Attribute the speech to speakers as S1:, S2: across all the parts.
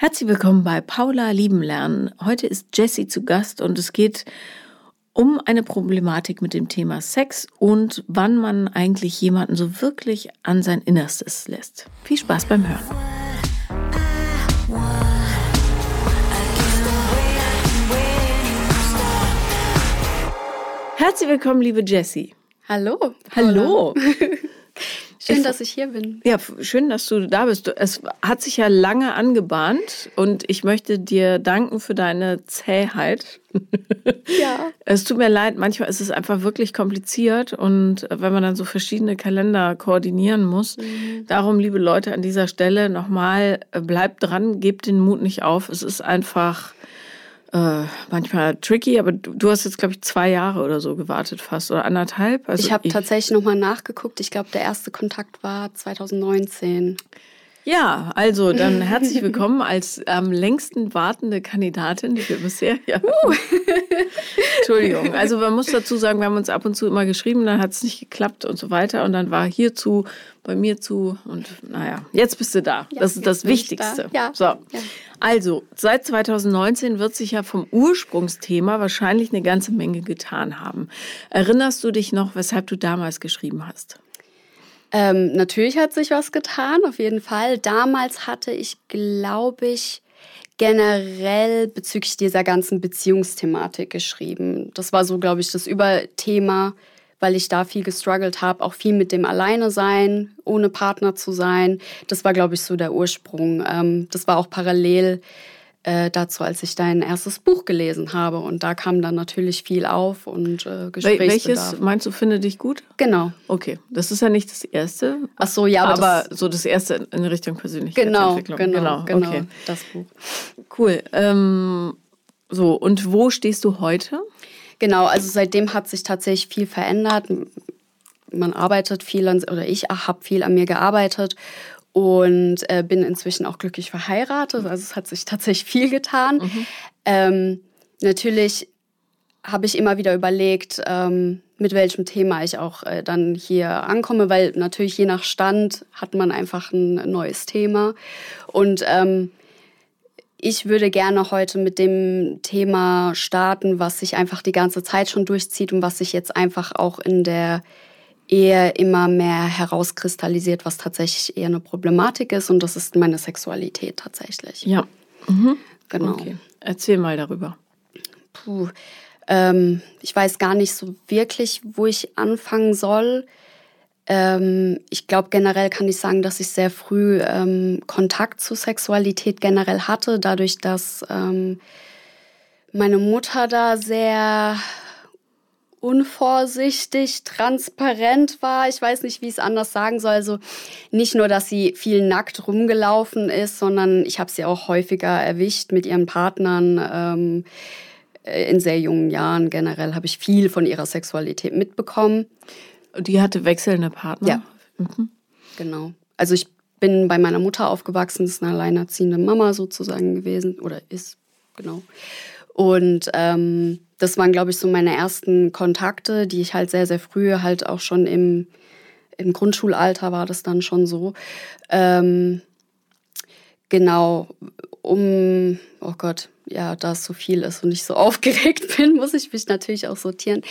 S1: Herzlich willkommen bei Paula Lieben lernen. Heute ist Jessie zu Gast und es geht um eine Problematik mit dem Thema Sex und wann man eigentlich jemanden so wirklich an sein Innerstes lässt. Viel Spaß beim Hören. Herzlich willkommen, liebe Jessie.
S2: Hallo.
S1: Hallo.
S2: Schön, dass ich hier bin.
S1: Ja, schön, dass du da bist. Es hat sich ja lange angebahnt und ich möchte dir danken für deine Zähheit.
S2: Ja.
S1: Es tut mir leid, manchmal ist es einfach wirklich kompliziert und wenn man dann so verschiedene Kalender koordinieren muss. Mhm. Darum, liebe Leute, an dieser Stelle nochmal, äh, bleibt dran, gebt den Mut nicht auf. Es ist einfach äh, manchmal tricky, aber du, du hast jetzt, glaube ich, zwei Jahre oder so gewartet fast oder anderthalb.
S2: Also ich habe tatsächlich nochmal nachgeguckt. Ich glaube, der erste Kontakt war 2019.
S1: Ja, also dann herzlich willkommen als am längsten wartende Kandidatin, die wir bisher hier uh. Entschuldigung. Also man muss dazu sagen, wir haben uns ab und zu immer geschrieben, dann hat es nicht geklappt und so weiter. Und dann war hierzu, bei mir zu und naja, jetzt bist du da. Ja, das ist das Wichtigste.
S2: Da. Ja.
S1: So. Ja. Also, seit 2019 wird sich ja vom Ursprungsthema wahrscheinlich eine ganze Menge getan haben. Erinnerst du dich noch, weshalb du damals geschrieben hast?
S2: Ähm, natürlich hat sich was getan, auf jeden Fall. Damals hatte ich, glaube ich, generell bezüglich dieser ganzen Beziehungsthematik geschrieben. Das war so, glaube ich, das Überthema, weil ich da viel gestruggelt habe, auch viel mit dem Alleine sein, ohne Partner zu sein. Das war, glaube ich, so der Ursprung. Ähm, das war auch parallel äh, dazu, als ich dein erstes Buch gelesen habe. Und da kam dann natürlich viel auf und äh, Gesprächsbedarf.
S1: Welches meinst du, finde dich gut?
S2: Genau.
S1: Okay, das ist ja nicht das erste.
S2: Ach so, ja,
S1: aber, aber das so das erste in Richtung Persönlichkeitsentwicklung.
S2: Genau, genau, genau,
S1: okay.
S2: das Buch.
S1: Cool. Ähm, so, und wo stehst du heute?
S2: Genau, also seitdem hat sich tatsächlich viel verändert. Man arbeitet viel an, oder ich habe viel an mir gearbeitet und äh, bin inzwischen auch glücklich verheiratet. Also es hat sich tatsächlich viel getan. Mhm. Ähm, natürlich habe ich immer wieder überlegt, ähm, mit welchem Thema ich auch äh, dann hier ankomme, weil natürlich je nach Stand hat man einfach ein neues Thema. Und ähm, ich würde gerne heute mit dem Thema starten, was sich einfach die ganze Zeit schon durchzieht und was sich jetzt einfach auch in der Ehe immer mehr herauskristallisiert, was tatsächlich eher eine Problematik ist. Und das ist meine Sexualität tatsächlich.
S1: Ja. Mhm.
S2: Genau.
S1: Okay. Erzähl mal darüber.
S2: Puh. Ähm, ich weiß gar nicht so wirklich, wo ich anfangen soll. Ähm, ich glaube, generell kann ich sagen, dass ich sehr früh ähm, Kontakt zu Sexualität generell hatte, dadurch, dass ähm, meine Mutter da sehr unvorsichtig, transparent war. Ich weiß nicht, wie ich es anders sagen soll. Also nicht nur, dass sie viel nackt rumgelaufen ist, sondern ich habe sie auch häufiger erwischt mit ihren Partnern. Ähm, in sehr jungen Jahren generell habe ich viel von ihrer Sexualität mitbekommen.
S1: Die hatte wechselnde Partner?
S2: Ja. Mhm. Genau. Also ich bin bei meiner Mutter aufgewachsen, ist eine alleinerziehende Mama sozusagen gewesen oder ist, genau. Und ähm, das waren, glaube ich, so meine ersten Kontakte, die ich halt sehr, sehr früh halt auch schon im, im Grundschulalter war das dann schon so. Ähm, genau, um, oh Gott, ja, da es so viel ist und ich so aufgeregt bin, muss ich mich natürlich auch sortieren.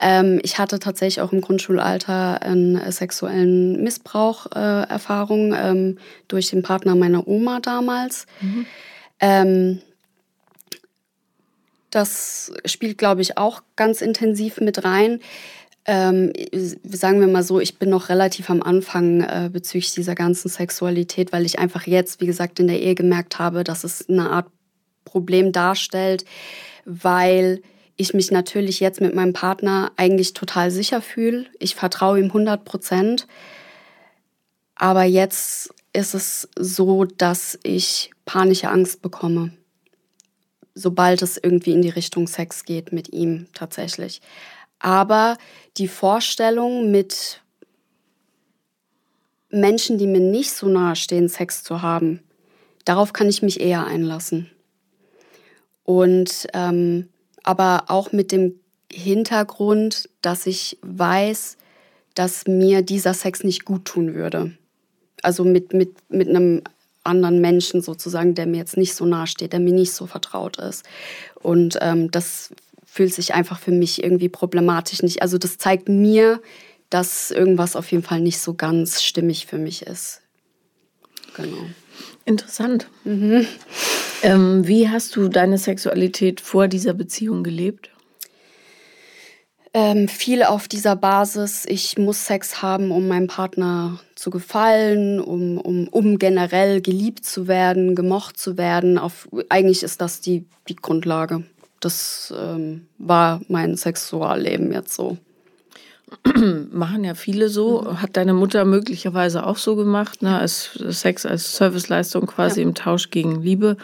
S2: Ähm, ich hatte tatsächlich auch im Grundschulalter einen sexuellen Missbrauch äh, Erfahrung ähm, durch den Partner meiner Oma damals. Mhm. Ähm, das spielt, glaube ich, auch ganz intensiv mit rein. Ähm, sagen wir mal so, ich bin noch relativ am Anfang äh, bezüglich dieser ganzen Sexualität, weil ich einfach jetzt, wie gesagt, in der Ehe gemerkt habe, dass es eine Art Problem darstellt, weil ich mich natürlich jetzt mit meinem Partner eigentlich total sicher fühle. Ich vertraue ihm 100 Prozent. Aber jetzt ist es so, dass ich panische Angst bekomme sobald es irgendwie in die Richtung Sex geht mit ihm tatsächlich. Aber die Vorstellung mit Menschen, die mir nicht so nahe stehen, Sex zu haben, darauf kann ich mich eher einlassen. Und ähm, aber auch mit dem Hintergrund, dass ich weiß, dass mir dieser Sex nicht gut tun würde. Also mit, mit, mit einem anderen Menschen sozusagen, der mir jetzt nicht so nahe steht, der mir nicht so vertraut ist. Und ähm, das fühlt sich einfach für mich irgendwie problematisch nicht. Also das zeigt mir, dass irgendwas auf jeden Fall nicht so ganz stimmig für mich ist.
S1: Genau. Interessant. Mhm. Ähm, wie hast du deine Sexualität vor dieser Beziehung gelebt?
S2: Ähm, viel auf dieser Basis, ich muss Sex haben, um meinem Partner zu gefallen, um, um, um generell geliebt zu werden, gemocht zu werden. Auf, eigentlich ist das die, die Grundlage. Das ähm, war mein Sexualleben jetzt so.
S1: Machen ja viele so. Mhm. Hat deine Mutter möglicherweise auch so gemacht, ne? als Sex als Serviceleistung quasi ja. im Tausch gegen Liebe.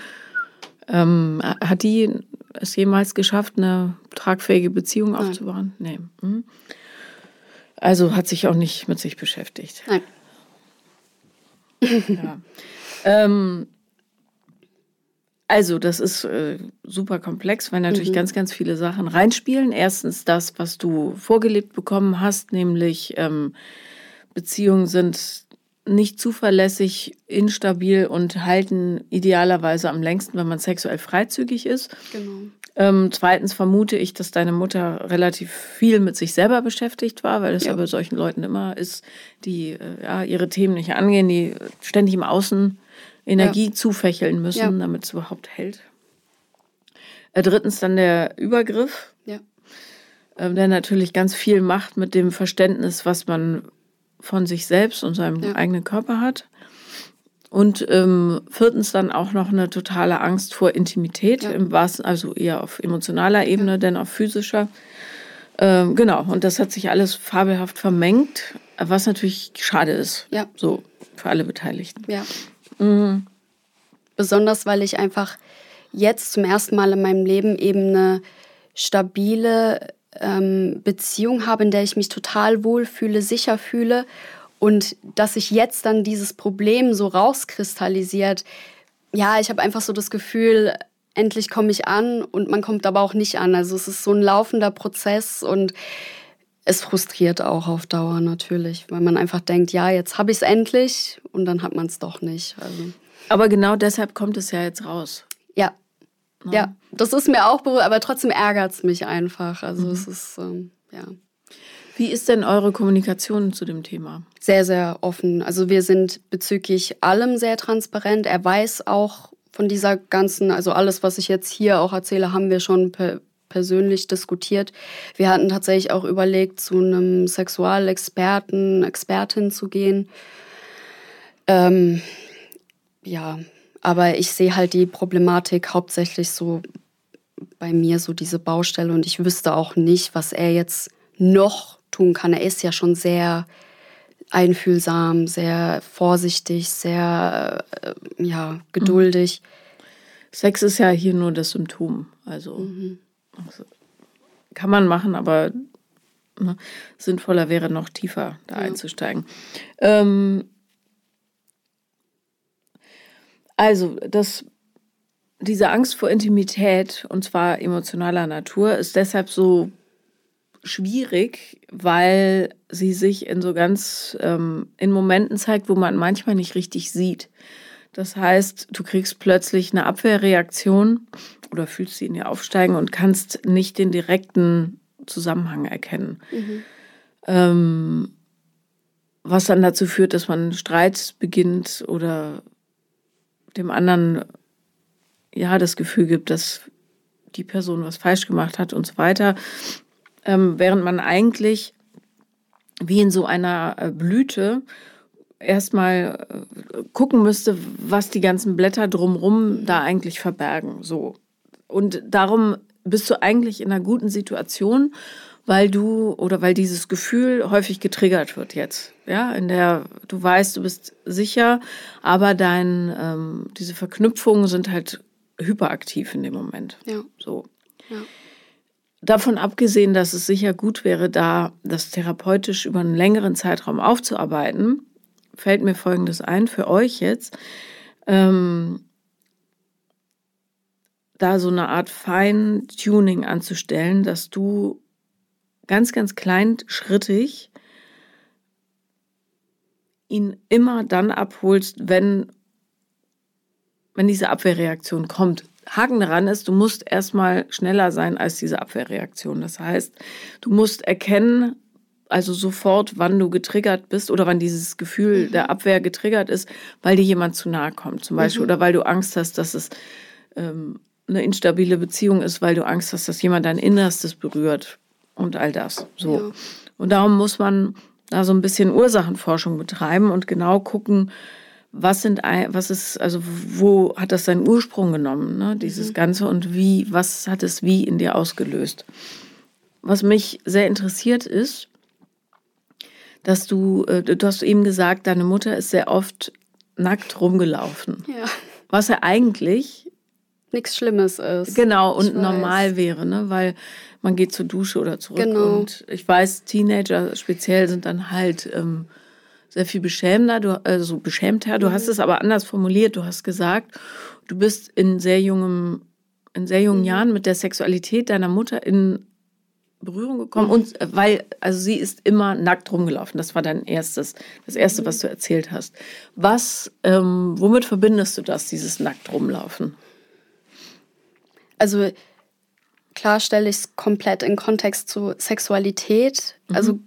S1: Ähm, hat die es jemals geschafft, eine tragfähige Beziehung Nein. aufzubauen? Nee. Mhm. Also hat sich auch nicht mit sich beschäftigt.
S2: Nein.
S1: Ja. ähm, also, das ist äh, super komplex, weil natürlich mhm. ganz, ganz viele Sachen reinspielen. Erstens das, was du vorgelebt bekommen hast, nämlich ähm, Beziehungen sind nicht zuverlässig, instabil und halten idealerweise am längsten, wenn man sexuell freizügig ist. Genau. Ähm, zweitens vermute ich, dass deine Mutter relativ viel mit sich selber beschäftigt war, weil das ja, ja bei solchen Leuten immer ist, die äh, ja, ihre Themen nicht angehen, die ständig im Außen Energie ja. zufächeln müssen, ja. damit es überhaupt hält. Äh, drittens dann der Übergriff,
S2: ja.
S1: äh, der natürlich ganz viel macht mit dem Verständnis, was man von sich selbst und seinem eigenen Körper hat. Und ähm, viertens dann auch noch eine totale Angst vor Intimität, im wahrsten, also eher auf emotionaler Ebene, denn auf physischer. Ähm, genau, und das hat sich alles fabelhaft vermengt, was natürlich schade ist.
S2: Ja.
S1: So für alle Beteiligten.
S2: Ja. Mhm. Besonders, weil ich einfach jetzt zum ersten Mal in meinem Leben eben eine stabile ähm, Beziehung habe, in der ich mich total wohlfühle, sicher fühle und dass sich jetzt dann dieses Problem so rauskristallisiert. Ja, ich habe einfach so das Gefühl, endlich komme ich an und man kommt aber auch nicht an. Also es ist so ein laufender Prozess und es frustriert auch auf Dauer natürlich, weil man einfach denkt, ja, jetzt habe ich es endlich und dann hat man es doch nicht. Also.
S1: Aber genau deshalb kommt es ja jetzt raus.
S2: Ja. Ja, ja das ist mir auch berührt, aber trotzdem ärgert es mich einfach. Also mhm. es ist, ähm, ja.
S1: Wie ist denn eure Kommunikation zu dem Thema?
S2: Sehr, sehr offen. Also wir sind bezüglich allem sehr transparent. Er weiß auch von dieser ganzen, also alles, was ich jetzt hier auch erzähle, haben wir schon per, persönlich diskutiert. Wir hatten tatsächlich auch überlegt, zu einem Sexualexperten, Expertin zu gehen. Ähm, ja, aber ich sehe halt die Problematik hauptsächlich so bei mir, so diese Baustelle. Und ich wüsste auch nicht, was er jetzt noch tun kann. Er ist ja schon sehr einfühlsam, sehr vorsichtig, sehr äh, ja, geduldig.
S1: Sex ist ja hier nur das Symptom. Also mhm. Also, kann man machen, aber ne, sinnvoller wäre noch tiefer da ja. einzusteigen. Ähm, also, das, diese Angst vor Intimität, und zwar emotionaler Natur, ist deshalb so schwierig, weil sie sich in so ganz, ähm, in Momenten zeigt, wo man manchmal nicht richtig sieht. Das heißt, du kriegst plötzlich eine Abwehrreaktion oder fühlst sie in dir aufsteigen und kannst nicht den direkten Zusammenhang erkennen. Mhm. Ähm, was dann dazu führt, dass man Streit beginnt oder dem anderen ja das Gefühl gibt, dass die Person was falsch gemacht hat und so weiter. Ähm, während man eigentlich wie in so einer äh, Blüte erstmal äh, gucken müsste, was die ganzen Blätter drumrum da eigentlich verbergen. So. Und darum bist du eigentlich in einer guten Situation, weil du oder weil dieses Gefühl häufig getriggert wird jetzt. Ja, in der du weißt, du bist sicher, aber dein, ähm, diese Verknüpfungen sind halt hyperaktiv in dem Moment.
S2: Ja.
S1: So.
S2: Ja.
S1: Davon abgesehen, dass es sicher gut wäre, da das therapeutisch über einen längeren Zeitraum aufzuarbeiten, fällt mir Folgendes ein für euch jetzt. Ähm, da so eine Art Feintuning anzustellen, dass du ganz, ganz kleinschrittig ihn immer dann abholst, wenn wenn diese Abwehrreaktion kommt. Haken daran ist, du musst erstmal schneller sein als diese Abwehrreaktion. Das heißt, du musst erkennen, also sofort, wann du getriggert bist oder wann dieses Gefühl mhm. der Abwehr getriggert ist, weil dir jemand zu nahe kommt, zum Beispiel, mhm. oder weil du Angst hast, dass es ähm, eine instabile Beziehung ist, weil du Angst hast, dass jemand dein Innerstes berührt und all das. So. Ja. Und darum muss man da so ein bisschen Ursachenforschung betreiben und genau gucken, was sind, was ist, also wo hat das seinen Ursprung genommen, ne, dieses mhm. Ganze und wie, was hat es wie in dir ausgelöst? Was mich sehr interessiert ist, dass du, äh, du hast eben gesagt, deine Mutter ist sehr oft nackt rumgelaufen. Ja. Was ja eigentlich
S2: nichts Schlimmes ist.
S1: Genau, und normal wäre, ne? weil man geht zur Dusche oder zurück. Genau. Und ich weiß, Teenager speziell sind dann halt ähm, sehr viel beschämender, du, also beschämter. Du mhm. hast es aber anders formuliert. Du hast gesagt, du bist in sehr jungem, in sehr jungen mhm. Jahren mit der Sexualität deiner Mutter in Berührung gekommen. Und äh, weil, also sie ist immer nackt rumgelaufen. Das war dein erstes, das erste, mhm. was du erzählt hast. Was, ähm, womit verbindest du das, dieses nackt rumlaufen?
S2: Also klar stelle ich es komplett in Kontext zu Sexualität. Mhm. Also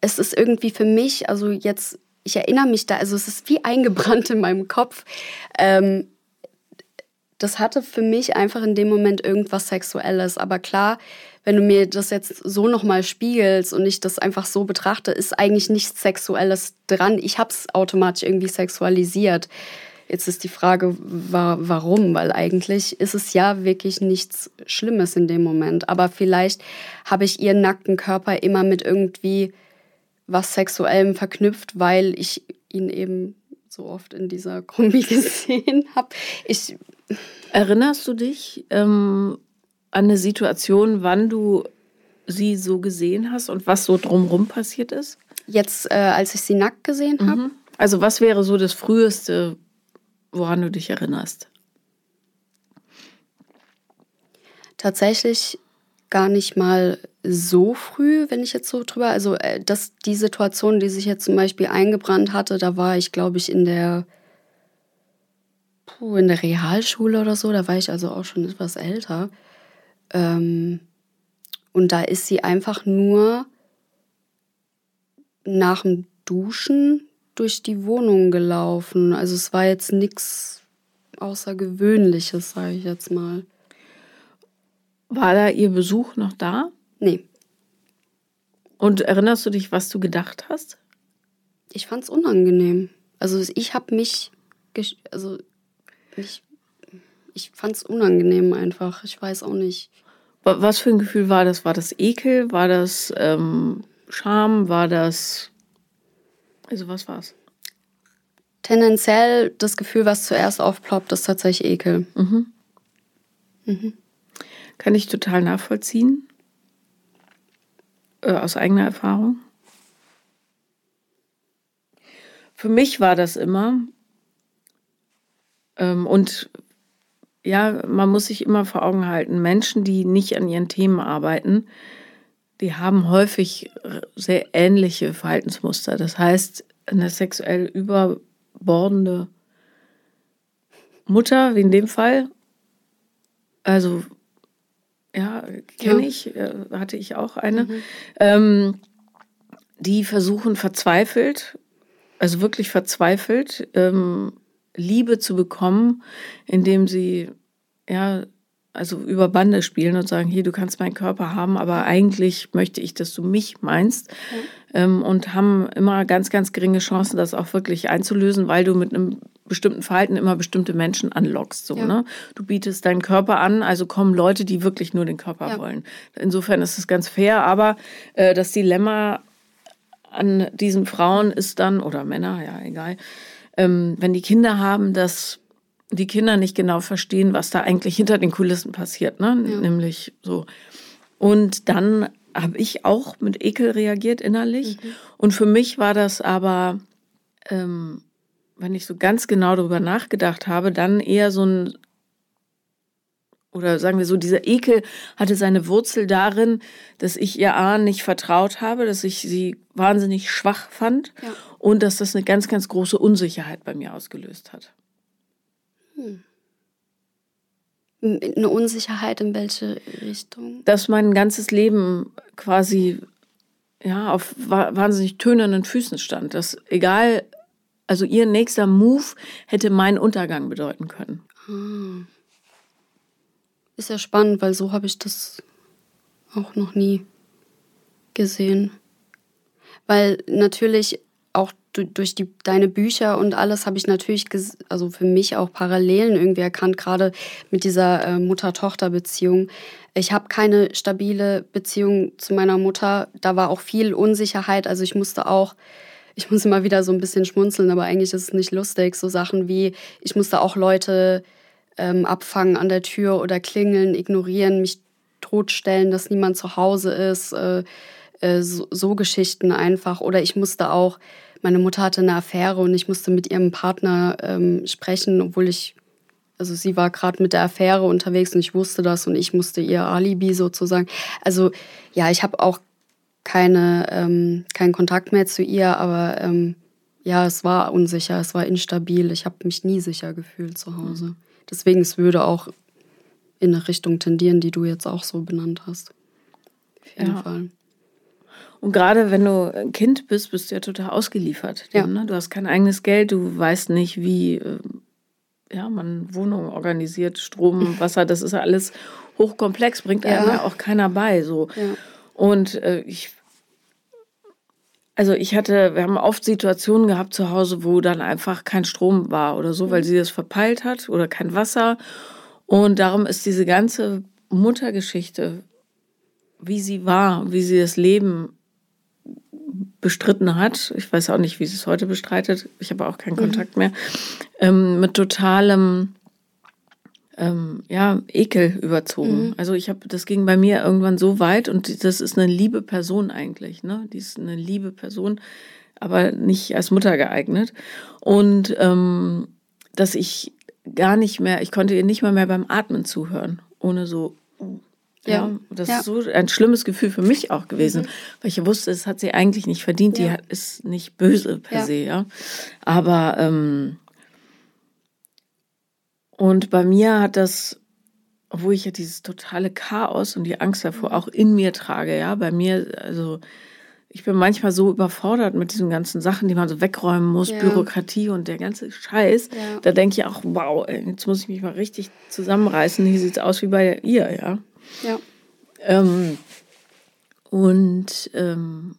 S2: es ist irgendwie für mich, also jetzt, ich erinnere mich da, also es ist wie eingebrannt in meinem Kopf. Ähm, das hatte für mich einfach in dem Moment irgendwas Sexuelles. Aber klar, wenn du mir das jetzt so nochmal spiegelst und ich das einfach so betrachte, ist eigentlich nichts Sexuelles dran. Ich habe es automatisch irgendwie sexualisiert. Jetzt ist die Frage, warum? Weil eigentlich ist es ja wirklich nichts Schlimmes in dem Moment. Aber vielleicht habe ich ihren nackten Körper immer mit irgendwie was Sexuellem verknüpft, weil ich ihn eben so oft in dieser Kombi gesehen habe.
S1: Erinnerst du dich, ähm, an eine Situation, wann du sie so gesehen hast und was so drumherum passiert ist?
S2: Jetzt, äh, als ich sie nackt gesehen habe. Mhm.
S1: Also was wäre so das Früheste, woran du dich erinnerst?
S2: Tatsächlich gar nicht mal so früh, wenn ich jetzt so drüber, also äh, dass die Situation, die sich jetzt zum Beispiel eingebrannt hatte, da war ich, glaube ich, in der puh, in der Realschule oder so, da war ich also auch schon etwas älter. Ähm, und da ist sie einfach nur nach dem Duschen durch die Wohnung gelaufen. Also es war jetzt nichts Außergewöhnliches, sage ich jetzt mal.
S1: War da ihr Besuch noch da?
S2: Nee.
S1: Und erinnerst du dich, was du gedacht hast?
S2: Ich fand es unangenehm. Also ich habe mich, also ich, ich fand es unangenehm einfach. Ich weiß auch nicht.
S1: Was für ein Gefühl war das? War das Ekel? War das ähm, Scham? War das. Also, was war es?
S2: Tendenziell das Gefühl, was zuerst aufploppt, ist tatsächlich Ekel. Mhm.
S1: Mhm. Kann ich total nachvollziehen. Äh, aus eigener Erfahrung. Für mich war das immer. Ähm, und ja, man muss sich immer vor Augen halten, Menschen, die nicht an ihren Themen arbeiten, die haben häufig sehr ähnliche Verhaltensmuster. Das heißt, eine sexuell überbordende Mutter, wie in dem Fall, also ja, kenne ja. ich, äh, hatte ich auch eine, mhm. ähm, die versuchen verzweifelt, also wirklich verzweifelt, ähm, Liebe zu bekommen, indem sie ja also über Bande spielen und sagen, hier, du kannst meinen Körper haben, aber eigentlich möchte ich, dass du mich meinst. Mhm. Ähm, und haben immer ganz, ganz geringe Chancen, das auch wirklich einzulösen, weil du mit einem bestimmten Verhalten immer bestimmte Menschen anlockst. So, ja. ne? Du bietest deinen Körper an, also kommen Leute, die wirklich nur den Körper ja. wollen. Insofern ist es ganz fair, aber äh, das Dilemma an diesen Frauen ist dann, oder Männer, ja, egal, ähm, wenn die Kinder haben, dass die Kinder nicht genau verstehen, was da eigentlich hinter den Kulissen passiert, ne? Ja. Nämlich so. Und dann habe ich auch mit Ekel reagiert innerlich. Mhm. Und für mich war das aber, ähm, wenn ich so ganz genau darüber nachgedacht habe, dann eher so ein oder sagen wir so, dieser Ekel hatte seine Wurzel darin, dass ich ihr A nicht vertraut habe, dass ich sie wahnsinnig schwach fand ja. und dass das eine ganz, ganz große Unsicherheit bei mir ausgelöst hat.
S2: Hm. Eine Unsicherheit in welche Richtung?
S1: Dass mein ganzes Leben quasi ja, auf wahnsinnig tönernen Füßen stand. Dass egal, also ihr nächster Move hätte meinen Untergang bedeuten können. Ah.
S2: Ist ja spannend, weil so habe ich das auch noch nie gesehen. Weil natürlich auch durch die, deine Bücher und alles habe ich natürlich, also für mich auch Parallelen irgendwie erkannt, gerade mit dieser äh, Mutter-Tochter-Beziehung. Ich habe keine stabile Beziehung zu meiner Mutter. Da war auch viel Unsicherheit. Also ich musste auch, ich muss immer wieder so ein bisschen schmunzeln, aber eigentlich ist es nicht lustig. So Sachen wie, ich musste auch Leute ähm, abfangen an der Tür oder klingeln, ignorieren, mich totstellen, dass niemand zu Hause ist. Äh, äh, so, so Geschichten einfach. Oder ich musste auch meine Mutter hatte eine Affäre und ich musste mit ihrem Partner ähm, sprechen, obwohl ich, also sie war gerade mit der Affäre unterwegs und ich wusste das und ich musste ihr Alibi sozusagen. Also ja, ich habe auch keine, ähm, keinen Kontakt mehr zu ihr, aber ähm, ja, es war unsicher, es war instabil. Ich habe mich nie sicher gefühlt zu Hause. Deswegen, es würde auch in eine Richtung tendieren, die du jetzt auch so benannt hast. Auf jeden
S1: ja. Fall. Und gerade wenn du ein Kind bist, bist du ja total ausgeliefert. Dem, ja. ne? Du hast kein eigenes Geld, du weißt nicht, wie äh, ja, man Wohnungen organisiert, Strom, Wasser, das ist ja alles hochkomplex, bringt einem ja auch keiner bei. So. Ja. Und äh, ich also ich hatte, wir haben oft Situationen gehabt zu Hause, wo dann einfach kein Strom war oder so, weil mhm. sie das verpeilt hat oder kein Wasser. Und darum ist diese ganze Muttergeschichte, wie sie war, wie sie das Leben bestritten hat, ich weiß auch nicht, wie sie es heute bestreitet, ich habe auch keinen mhm. Kontakt mehr, ähm, mit totalem ähm, ja, Ekel überzogen. Mhm. Also ich habe, das ging bei mir irgendwann so weit und das ist eine liebe Person eigentlich, ne? Die ist eine liebe Person, aber nicht als Mutter geeignet. Und ähm, dass ich gar nicht mehr, ich konnte ihr nicht mal mehr beim Atmen zuhören, ohne so ja, ja das ja. ist so ein schlimmes Gefühl für mich auch gewesen, mhm. weil ich wusste, es hat sie eigentlich nicht verdient. Ja. Die ist nicht böse per se, ja. Aber ähm, und bei mir hat das, obwohl ich ja dieses totale Chaos und die Angst davor mhm. auch in mir trage, ja, bei mir, also ich bin manchmal so überfordert mit diesen ganzen Sachen, die man so wegräumen muss, ja. Bürokratie und der ganze Scheiß. Ja. Da denke ich auch, wow, jetzt muss ich mich mal richtig zusammenreißen. Hier sieht es aus wie bei ihr, ja. Ja. Ähm, und ähm,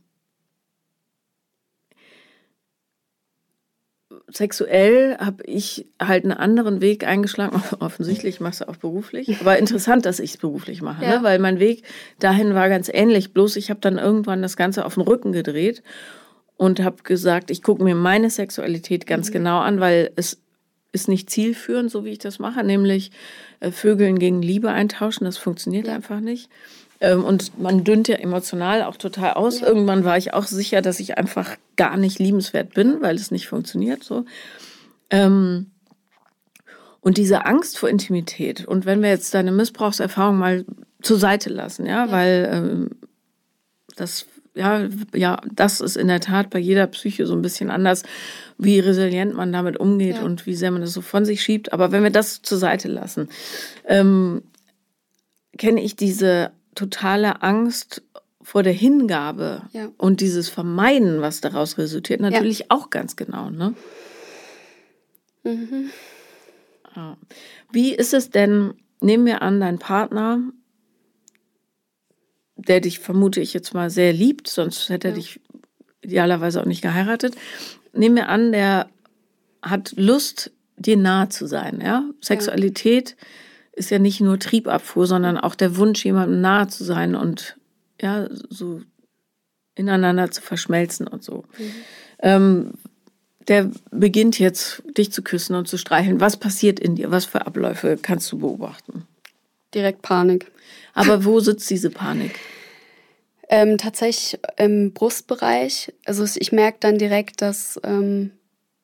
S1: sexuell habe ich halt einen anderen Weg eingeschlagen. Offensichtlich machst du auch beruflich. Aber interessant, dass ich es beruflich mache, ne? ja. ne? weil mein Weg dahin war ganz ähnlich. Bloß ich habe dann irgendwann das Ganze auf den Rücken gedreht und habe gesagt, ich gucke mir meine Sexualität ganz mhm. genau an, weil es ist nicht zielführend, so wie ich das mache, nämlich äh, Vögeln gegen Liebe eintauschen. Das funktioniert ja. einfach nicht. Ähm, und man dünnt ja emotional auch total aus. Ja. Irgendwann war ich auch sicher, dass ich einfach gar nicht liebenswert bin, weil es nicht funktioniert. So. Ähm, und diese Angst vor Intimität. Und wenn wir jetzt deine Missbrauchserfahrung mal zur Seite lassen, ja, ja. weil ähm, das ja, ja, das ist in der Tat bei jeder Psyche so ein bisschen anders, wie resilient man damit umgeht ja. und wie sehr man das so von sich schiebt. Aber wenn wir das zur Seite lassen, ähm, kenne ich diese totale Angst vor der Hingabe ja. und dieses Vermeiden, was daraus resultiert, natürlich ja. auch ganz genau. Ne? Mhm. Wie ist es denn, nehmen wir an, dein Partner der dich, vermute ich jetzt mal, sehr liebt, sonst hätte er ja. dich idealerweise auch nicht geheiratet. Nehmen wir an, der hat Lust, dir nahe zu sein. Ja? Sexualität. Ist ja nicht nur Triebabfuhr, sondern auch der Wunsch, jemandem nahe zu sein und ja, so ineinander zu verschmelzen und so. Mhm. Ähm, der beginnt jetzt, dich zu küssen und zu streicheln. Was passiert in dir? Was für Abläufe kannst du beobachten?
S2: Direkt Panik.
S1: Aber wo sitzt diese Panik?
S2: Ähm, tatsächlich im Brustbereich. Also ich merke dann direkt, dass ähm,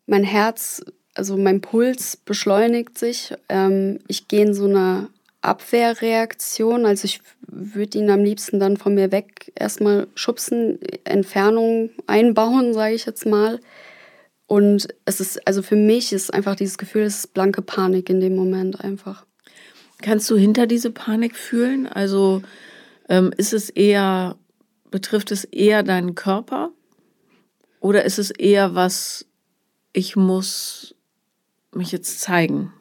S2: mein Herz, also mein Puls beschleunigt sich. Ähm, ich gehe in so eine Abwehrreaktion. Also ich würde ihn am liebsten dann von mir weg erstmal schubsen, Entfernung einbauen, sage ich jetzt mal. Und es ist, also für mich ist einfach dieses Gefühl, es ist blanke Panik in dem Moment einfach.
S1: Kannst du hinter diese Panik fühlen? Also ähm, ist es eher, betrifft es eher deinen Körper? Oder ist es eher was, ich muss mich jetzt zeigen?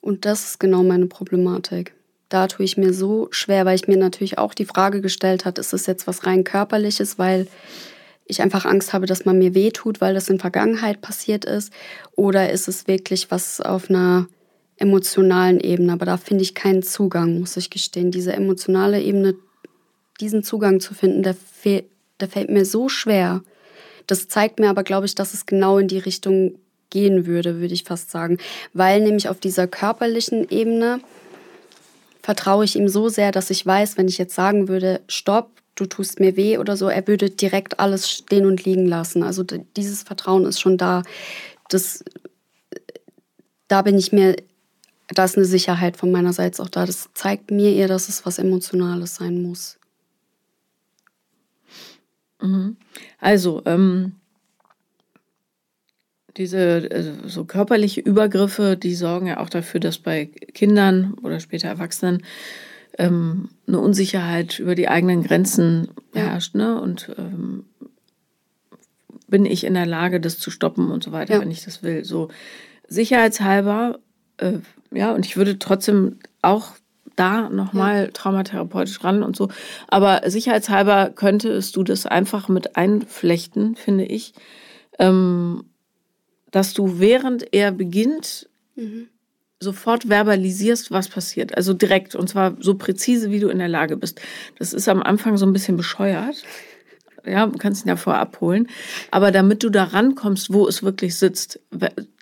S2: Und das ist genau meine Problematik. Da tue ich mir so schwer, weil ich mir natürlich auch die Frage gestellt habe, ist es jetzt was rein körperliches, weil ich einfach Angst habe, dass man mir wehtut, weil das in Vergangenheit passiert ist? Oder ist es wirklich was auf einer emotionalen Ebene? Aber da finde ich keinen Zugang, muss ich gestehen. Diese emotionale Ebene, diesen Zugang zu finden, der, fehl, der fällt mir so schwer. Das zeigt mir aber, glaube ich, dass es genau in die Richtung gehen würde, würde ich fast sagen. Weil nämlich auf dieser körperlichen Ebene vertraue ich ihm so sehr, dass ich weiß, wenn ich jetzt sagen würde, stopp, du tust mir weh oder so, er würde direkt alles stehen und liegen lassen. Also dieses Vertrauen ist schon da. Das, da bin ich mir, da ist eine Sicherheit von meiner Seite auch da. Das zeigt mir eher, dass es was Emotionales sein muss.
S1: Mhm. Also, ähm, diese also so körperliche Übergriffe, die sorgen ja auch dafür, dass bei Kindern oder später Erwachsenen ähm, eine Unsicherheit über die eigenen Grenzen herrscht. Ne? Und ähm, bin ich in der Lage, das zu stoppen und so weiter, ja. wenn ich das will. So sicherheitshalber, äh, ja, und ich würde trotzdem auch da nochmal ja. traumatherapeutisch ran und so. Aber sicherheitshalber könntest du das einfach mit einflechten, finde ich. Ähm, dass du während er beginnt, mhm. sofort verbalisierst, was passiert. Also direkt und zwar so präzise, wie du in der Lage bist. Das ist am Anfang so ein bisschen bescheuert. Ja, du kannst ihn ja vorher abholen. Aber damit du da rankommst, wo es wirklich sitzt,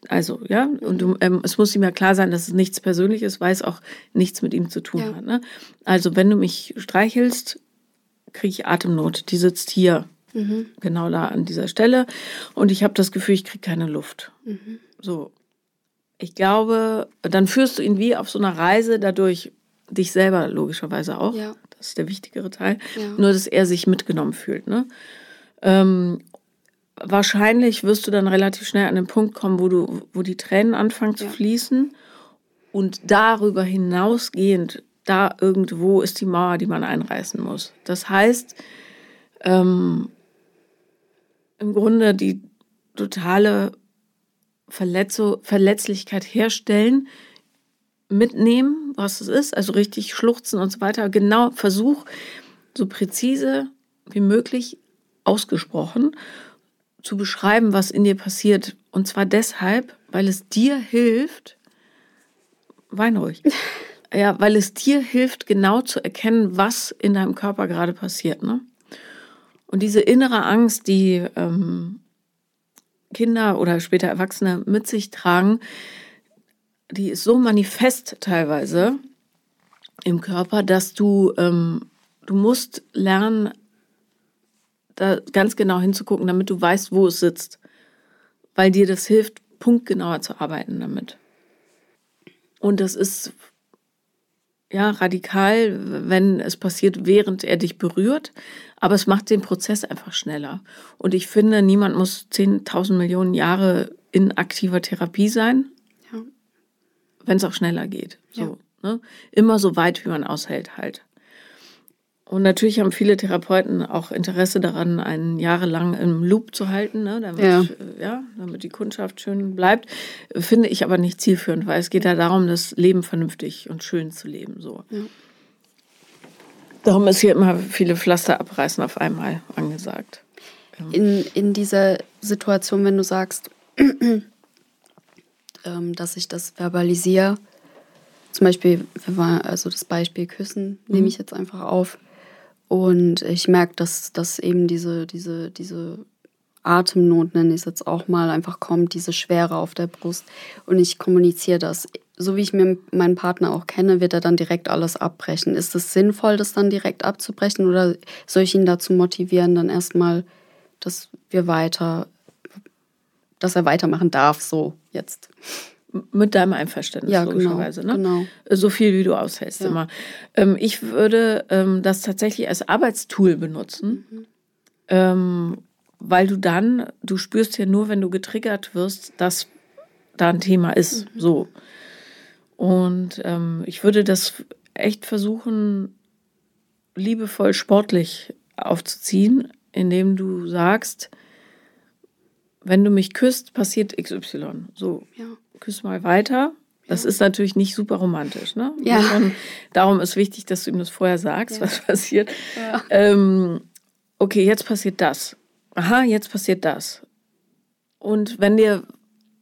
S1: also, ja, und du, ähm, es muss ihm ja klar sein, dass es nichts Persönliches, weil es auch nichts mit ihm zu tun ja. hat. Ne? Also, wenn du mich streichelst, kriege ich Atemnot. Die sitzt hier. Mhm. Genau da an dieser Stelle. Und ich habe das Gefühl, ich kriege keine Luft. Mhm. So. Ich glaube, dann führst du ihn wie auf so einer Reise dadurch, dich selber logischerweise auch. Ja. Das ist der wichtigere Teil. Ja. Nur, dass er sich mitgenommen fühlt. Ne? Ähm, wahrscheinlich wirst du dann relativ schnell an den Punkt kommen, wo, du, wo die Tränen anfangen zu ja. fließen. Und darüber hinausgehend, da irgendwo ist die Mauer, die man einreißen muss. Das heißt, ähm, im Grunde die totale Verletzo Verletzlichkeit herstellen, mitnehmen, was es ist, also richtig schluchzen und so weiter. Genau, Versuch, so präzise wie möglich ausgesprochen zu beschreiben, was in dir passiert. Und zwar deshalb, weil es dir hilft, wein ruhig, ja, weil es dir hilft, genau zu erkennen, was in deinem Körper gerade passiert. Ne? Und diese innere Angst, die ähm, Kinder oder später Erwachsene mit sich tragen, die ist so manifest teilweise im Körper, dass du, ähm, du musst lernen, da ganz genau hinzugucken, damit du weißt, wo es sitzt. Weil dir das hilft, punktgenauer zu arbeiten damit. Und das ist ja radikal, wenn es passiert, während er dich berührt. Aber es macht den Prozess einfach schneller. Und ich finde, niemand muss 10.000 Millionen Jahre in aktiver Therapie sein, ja. wenn es auch schneller geht. So, ja. ne? Immer so weit, wie man aushält halt. Und natürlich haben viele Therapeuten auch Interesse daran, einen jahrelang im Loop zu halten, ne, damit, ja. Äh, ja. damit die Kundschaft schön bleibt. Finde ich aber nicht zielführend, weil es geht ja darum, das Leben vernünftig und schön zu leben. So. Ja. Darum ist hier immer viele Pflaster abreißen auf einmal angesagt.
S2: In, in dieser Situation, wenn du sagst, ähm, dass ich das verbalisiere, zum Beispiel, also das Beispiel Küssen, mhm. nehme ich jetzt einfach auf. Und ich merke, dass, dass eben diese, diese, diese Atemnot, nenne ich es jetzt auch mal, einfach kommt, diese Schwere auf der Brust. Und ich kommuniziere das so wie ich mir meinen Partner auch kenne, wird er dann direkt alles abbrechen. Ist es sinnvoll, das dann direkt abzubrechen oder soll ich ihn dazu motivieren, dann erstmal, dass wir weiter, dass er weitermachen darf, so jetzt?
S1: Mit deinem Einverständnis, ja, genau, logischerweise. Genau, ne? genau. So viel, wie du aushältst ja. immer. Ähm, ich würde ähm, das tatsächlich als Arbeitstool benutzen. Mhm. Ähm, weil du dann, du spürst ja nur, wenn du getriggert wirst, dass da ein Thema ist. Mhm. So. Und ähm, ich würde das echt versuchen, liebevoll sportlich aufzuziehen, indem du sagst, wenn du mich küsst, passiert XY. So, ja. küss mal weiter. Das ja. ist natürlich nicht super romantisch. Ne? Ja. Schon, darum ist wichtig, dass du ihm das vorher sagst, ja. was passiert. Ähm, okay, jetzt passiert das. Aha, jetzt passiert das. Und wenn dir,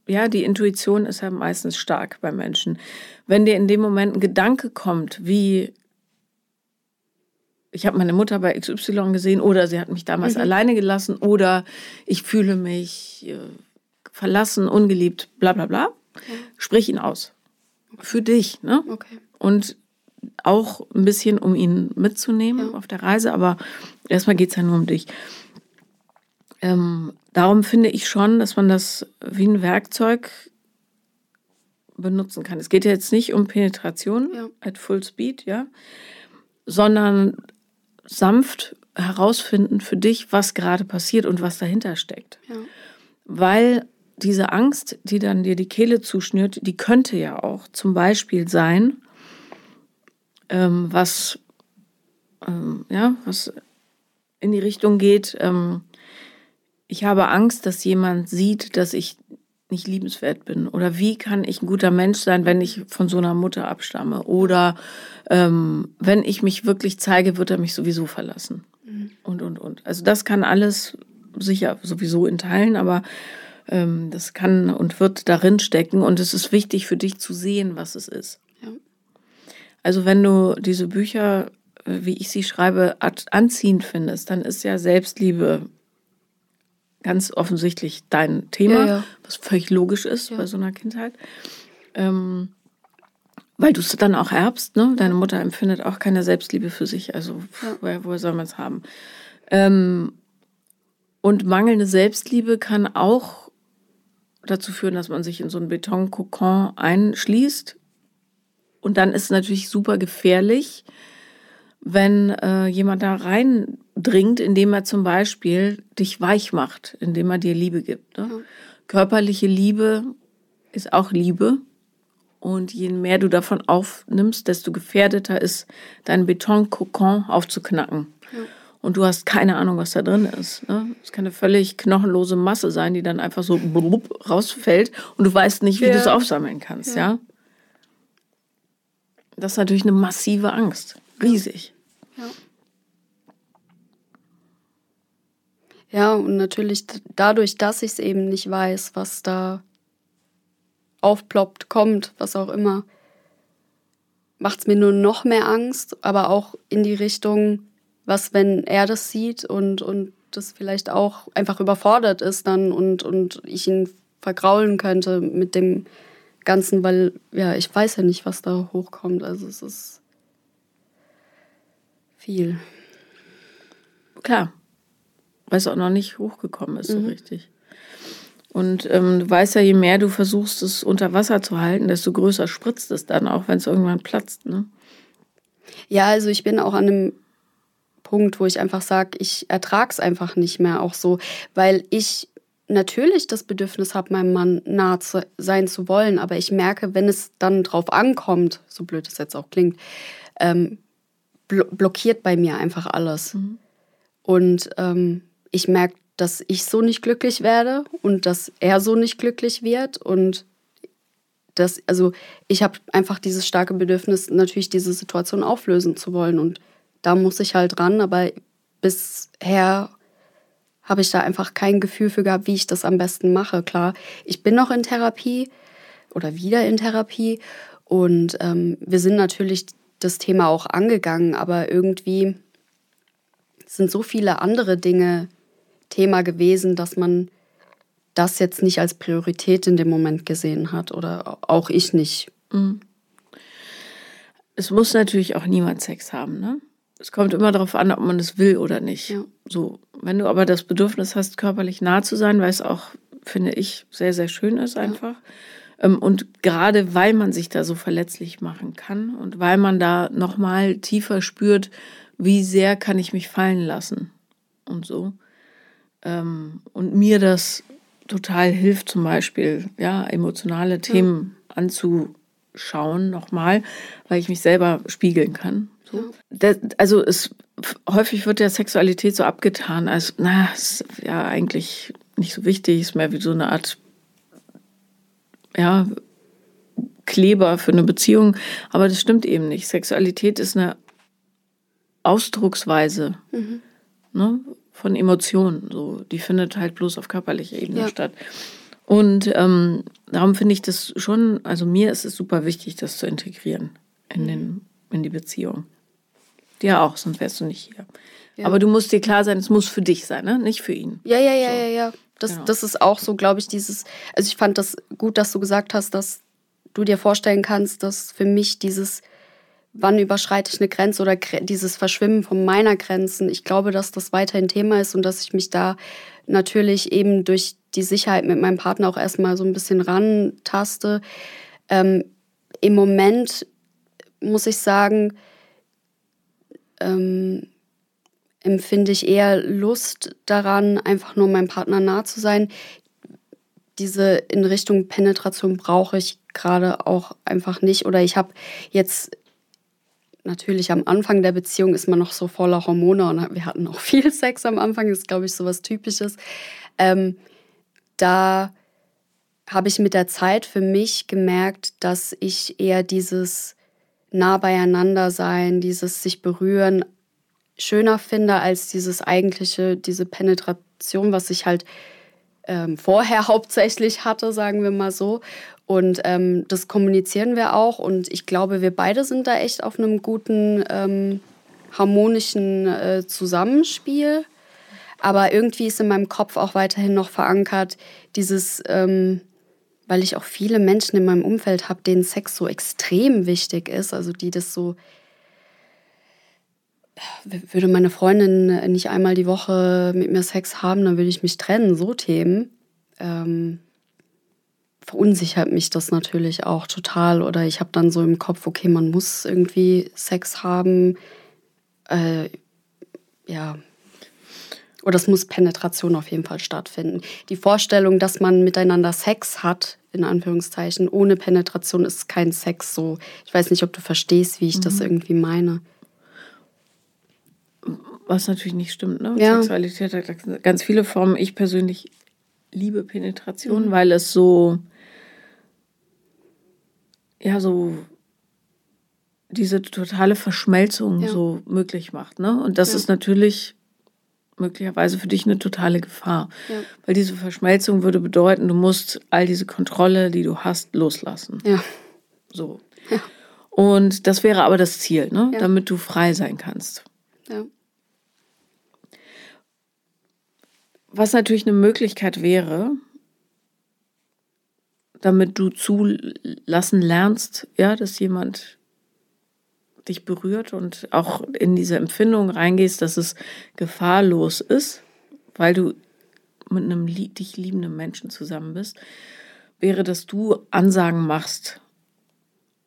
S1: ja, die Intuition ist ja meistens stark bei Menschen. Wenn dir in dem Moment ein Gedanke kommt, wie ich habe meine Mutter bei XY gesehen oder sie hat mich damals mhm. alleine gelassen oder ich fühle mich äh, verlassen, ungeliebt, bla bla bla. Okay. Sprich ihn aus. Für dich. Ne? Okay. Und auch ein bisschen, um ihn mitzunehmen ja. auf der Reise, aber erstmal geht es ja nur um dich. Ähm, darum finde ich schon, dass man das wie ein Werkzeug benutzen kann. Es geht ja jetzt nicht um Penetration ja. at full speed, ja, sondern sanft herausfinden für dich, was gerade passiert und was dahinter steckt. Ja. Weil diese Angst, die dann dir die Kehle zuschnürt, die könnte ja auch zum Beispiel sein, ähm, was, ähm, ja, was in die Richtung geht, ähm, ich habe Angst, dass jemand sieht, dass ich nicht liebenswert bin? Oder wie kann ich ein guter Mensch sein, wenn ich von so einer Mutter abstamme? Oder ähm, wenn ich mich wirklich zeige, wird er mich sowieso verlassen. Mhm. Und, und, und. Also das kann alles sicher sowieso in Teilen, aber ähm, das kann und wird darin stecken. Und es ist wichtig für dich zu sehen, was es ist. Ja. Also wenn du diese Bücher, äh, wie ich sie schreibe, anziehend findest, dann ist ja Selbstliebe ganz offensichtlich dein Thema, ja, ja. was völlig logisch ist ja. bei so einer Kindheit. Ähm, weil du es dann auch erbst, ne? Deine Mutter empfindet auch keine Selbstliebe für sich, also woher, woher soll man es haben? Ähm, und mangelnde Selbstliebe kann auch dazu führen, dass man sich in so einen Betonkokon einschließt. Und dann ist es natürlich super gefährlich, wenn äh, jemand da reindringt, indem er zum Beispiel dich weich macht, indem er dir Liebe gibt. Ne? Mhm. Körperliche Liebe ist auch Liebe. Und je mehr du davon aufnimmst, desto gefährdeter ist dein Betonkokon aufzuknacken. Ja. Und du hast keine Ahnung, was da drin ist. Ne? Es kann eine völlig knochenlose Masse sein, die dann einfach so blub, rausfällt und du weißt nicht, wie ja. du es aufsammeln kannst. Ja. ja. Das ist natürlich eine massive Angst. Riesig.
S2: Ja, und natürlich dadurch, dass ich es eben nicht weiß, was da aufploppt, kommt, was auch immer, macht es mir nur noch mehr Angst, aber auch in die Richtung, was, wenn er das sieht und, und das vielleicht auch einfach überfordert ist dann und, und ich ihn vergraulen könnte mit dem Ganzen, weil ja, ich weiß ja nicht, was da hochkommt. Also es ist viel.
S1: Klar, weil es auch noch nicht hochgekommen ist, mhm. so richtig. Und ähm, du weißt ja, je mehr du versuchst, es unter Wasser zu halten, desto größer spritzt es dann, auch wenn es irgendwann platzt. Ne?
S2: Ja, also ich bin auch an einem Punkt, wo ich einfach sage, ich ertrage es einfach nicht mehr auch so, weil ich natürlich das Bedürfnis habe, meinem Mann nah zu sein zu wollen, aber ich merke, wenn es dann drauf ankommt, so blöd es jetzt auch klingt, ähm, blockiert bei mir einfach alles. Mhm. Und ähm, ich merke, dass ich so nicht glücklich werde und dass er so nicht glücklich wird. Und das, also ich habe einfach dieses starke Bedürfnis, natürlich diese Situation auflösen zu wollen. Und da muss ich halt ran, aber bisher habe ich da einfach kein Gefühl für gehabt, wie ich das am besten mache. Klar, ich bin noch in Therapie oder wieder in Therapie und ähm, wir sind natürlich das Thema auch angegangen, aber irgendwie sind so viele andere Dinge Thema gewesen, dass man das jetzt nicht als Priorität in dem Moment gesehen hat oder auch ich nicht. Mhm.
S1: Es muss natürlich auch niemand Sex haben, ne? Es kommt immer darauf an, ob man es will oder nicht. Ja. So, wenn du aber das Bedürfnis hast, körperlich nah zu sein, weil es auch, finde ich, sehr, sehr schön ist einfach, ja. Ähm, und gerade weil man sich da so verletzlich machen kann und weil man da nochmal tiefer spürt, wie sehr kann ich mich fallen lassen und so, Ähm, und mir das total hilft, zum Beispiel, ja, emotionale Themen ja. anzuschauen nochmal, weil ich mich selber spiegeln kann. So. Das, also es häufig wird ja Sexualität so abgetan, als na, ist ja eigentlich nicht so wichtig, ist mehr wie so eine Art ja, Kleber für eine Beziehung. Aber das stimmt eben nicht. Sexualität ist eine Ausdrucksweise mhm. ne, von Emotionen. So, die findet halt bloß auf körperlicher Ebene ja. statt. Und ähm, darum finde ich das schon, also mir ist es super wichtig, das zu integrieren in, den, in die Beziehung. Dir auch, sonst wärst du nicht hier. Ja. Aber du musst dir klar sein, es muss für dich sein, ne? nicht für ihn.
S2: Ja, ja, ja, so. ja, ja. Das, genau. das ist auch so, glaube ich, dieses, also ich fand das gut, dass du gesagt hast, dass du dir vorstellen kannst, dass für mich dieses, wann überschreite ich eine Grenze oder dieses Verschwimmen von meiner Grenzen, ich glaube, dass das weiterhin Thema ist und dass ich mich da natürlich eben durch die Sicherheit mit meinem Partner auch erstmal so ein bisschen rantaste. Ähm, Im Moment muss ich sagen, ähm, empfinde ich eher Lust daran, einfach nur meinem Partner nah zu sein. Diese in Richtung Penetration brauche ich gerade auch einfach nicht. Oder ich habe jetzt natürlich am Anfang der Beziehung ist man noch so voller Hormone und wir hatten auch viel Sex am Anfang, das ist, glaube ich, so was Typisches. Ähm, da habe ich mit der Zeit für mich gemerkt, dass ich eher dieses nah beieinander sein, dieses sich berühren schöner finde als dieses eigentliche, diese Penetration, was ich halt ähm, vorher hauptsächlich hatte, sagen wir mal so. Und ähm, das kommunizieren wir auch. Und ich glaube, wir beide sind da echt auf einem guten, ähm, harmonischen äh, Zusammenspiel. Aber irgendwie ist in meinem Kopf auch weiterhin noch verankert, dieses, ähm, weil ich auch viele Menschen in meinem Umfeld habe, denen Sex so extrem wichtig ist, also die das so würde meine Freundin nicht einmal die Woche mit mir Sex haben, dann würde ich mich trennen. So Themen. Ähm, verunsichert mich das natürlich auch total. Oder ich habe dann so im Kopf, okay, man muss irgendwie Sex haben. Äh, ja. Oder es muss Penetration auf jeden Fall stattfinden. Die Vorstellung, dass man miteinander Sex hat, in Anführungszeichen, ohne Penetration ist kein Sex so. Ich weiß nicht, ob du verstehst, wie ich mhm. das irgendwie meine.
S1: Was natürlich nicht stimmt, ne? Ja. Sexualität hat ganz viele Formen. Ich persönlich liebe Penetration, mhm. weil es so, ja, so diese totale Verschmelzung ja. so möglich macht. Ne? Und das ja. ist natürlich möglicherweise für dich eine totale Gefahr. Ja. Weil diese Verschmelzung würde bedeuten, du musst all diese Kontrolle, die du hast, loslassen. Ja. So. Ja. Und das wäre aber das Ziel, ne? damit du frei sein kannst. Ja. Was natürlich eine Möglichkeit wäre, damit du zulassen lernst, ja, dass jemand dich berührt und auch in diese Empfindung reingehst, dass es gefahrlos ist, weil du mit einem dich liebenden Menschen zusammen bist, wäre, dass du Ansagen machst,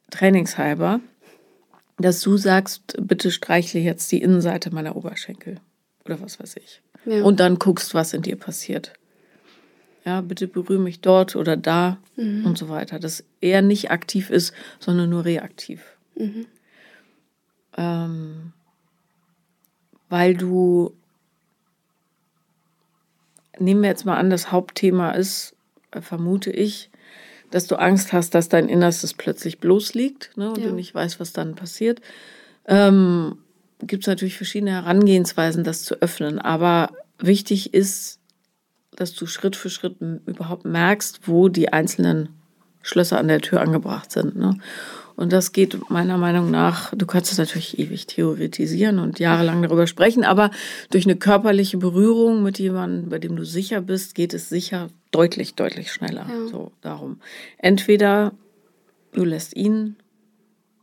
S1: trainingshalber, dass du sagst, bitte streichle jetzt die Innenseite meiner Oberschenkel oder was weiß ich. Ja. Und dann guckst, was in dir passiert. Ja, bitte berühre mich dort oder da mhm. und so weiter. Dass er nicht aktiv ist, sondern nur reaktiv. Mhm. Ähm, weil du, nehmen wir jetzt mal an, das Hauptthema ist, äh, vermute ich, dass du Angst hast, dass dein Innerstes plötzlich bloß liegt ne, und ja. du nicht weißt, was dann passiert. Ähm, Gibt es natürlich verschiedene Herangehensweisen, das zu öffnen. Aber wichtig ist, dass du Schritt für Schritt überhaupt merkst, wo die einzelnen Schlösser an der Tür angebracht sind. Ne? Und das geht meiner Meinung nach, du kannst es natürlich ewig theoretisieren und jahrelang darüber sprechen, aber durch eine körperliche Berührung mit jemandem, bei dem du sicher bist, geht es sicher deutlich, deutlich schneller. Ja. So, darum. Entweder du lässt ihn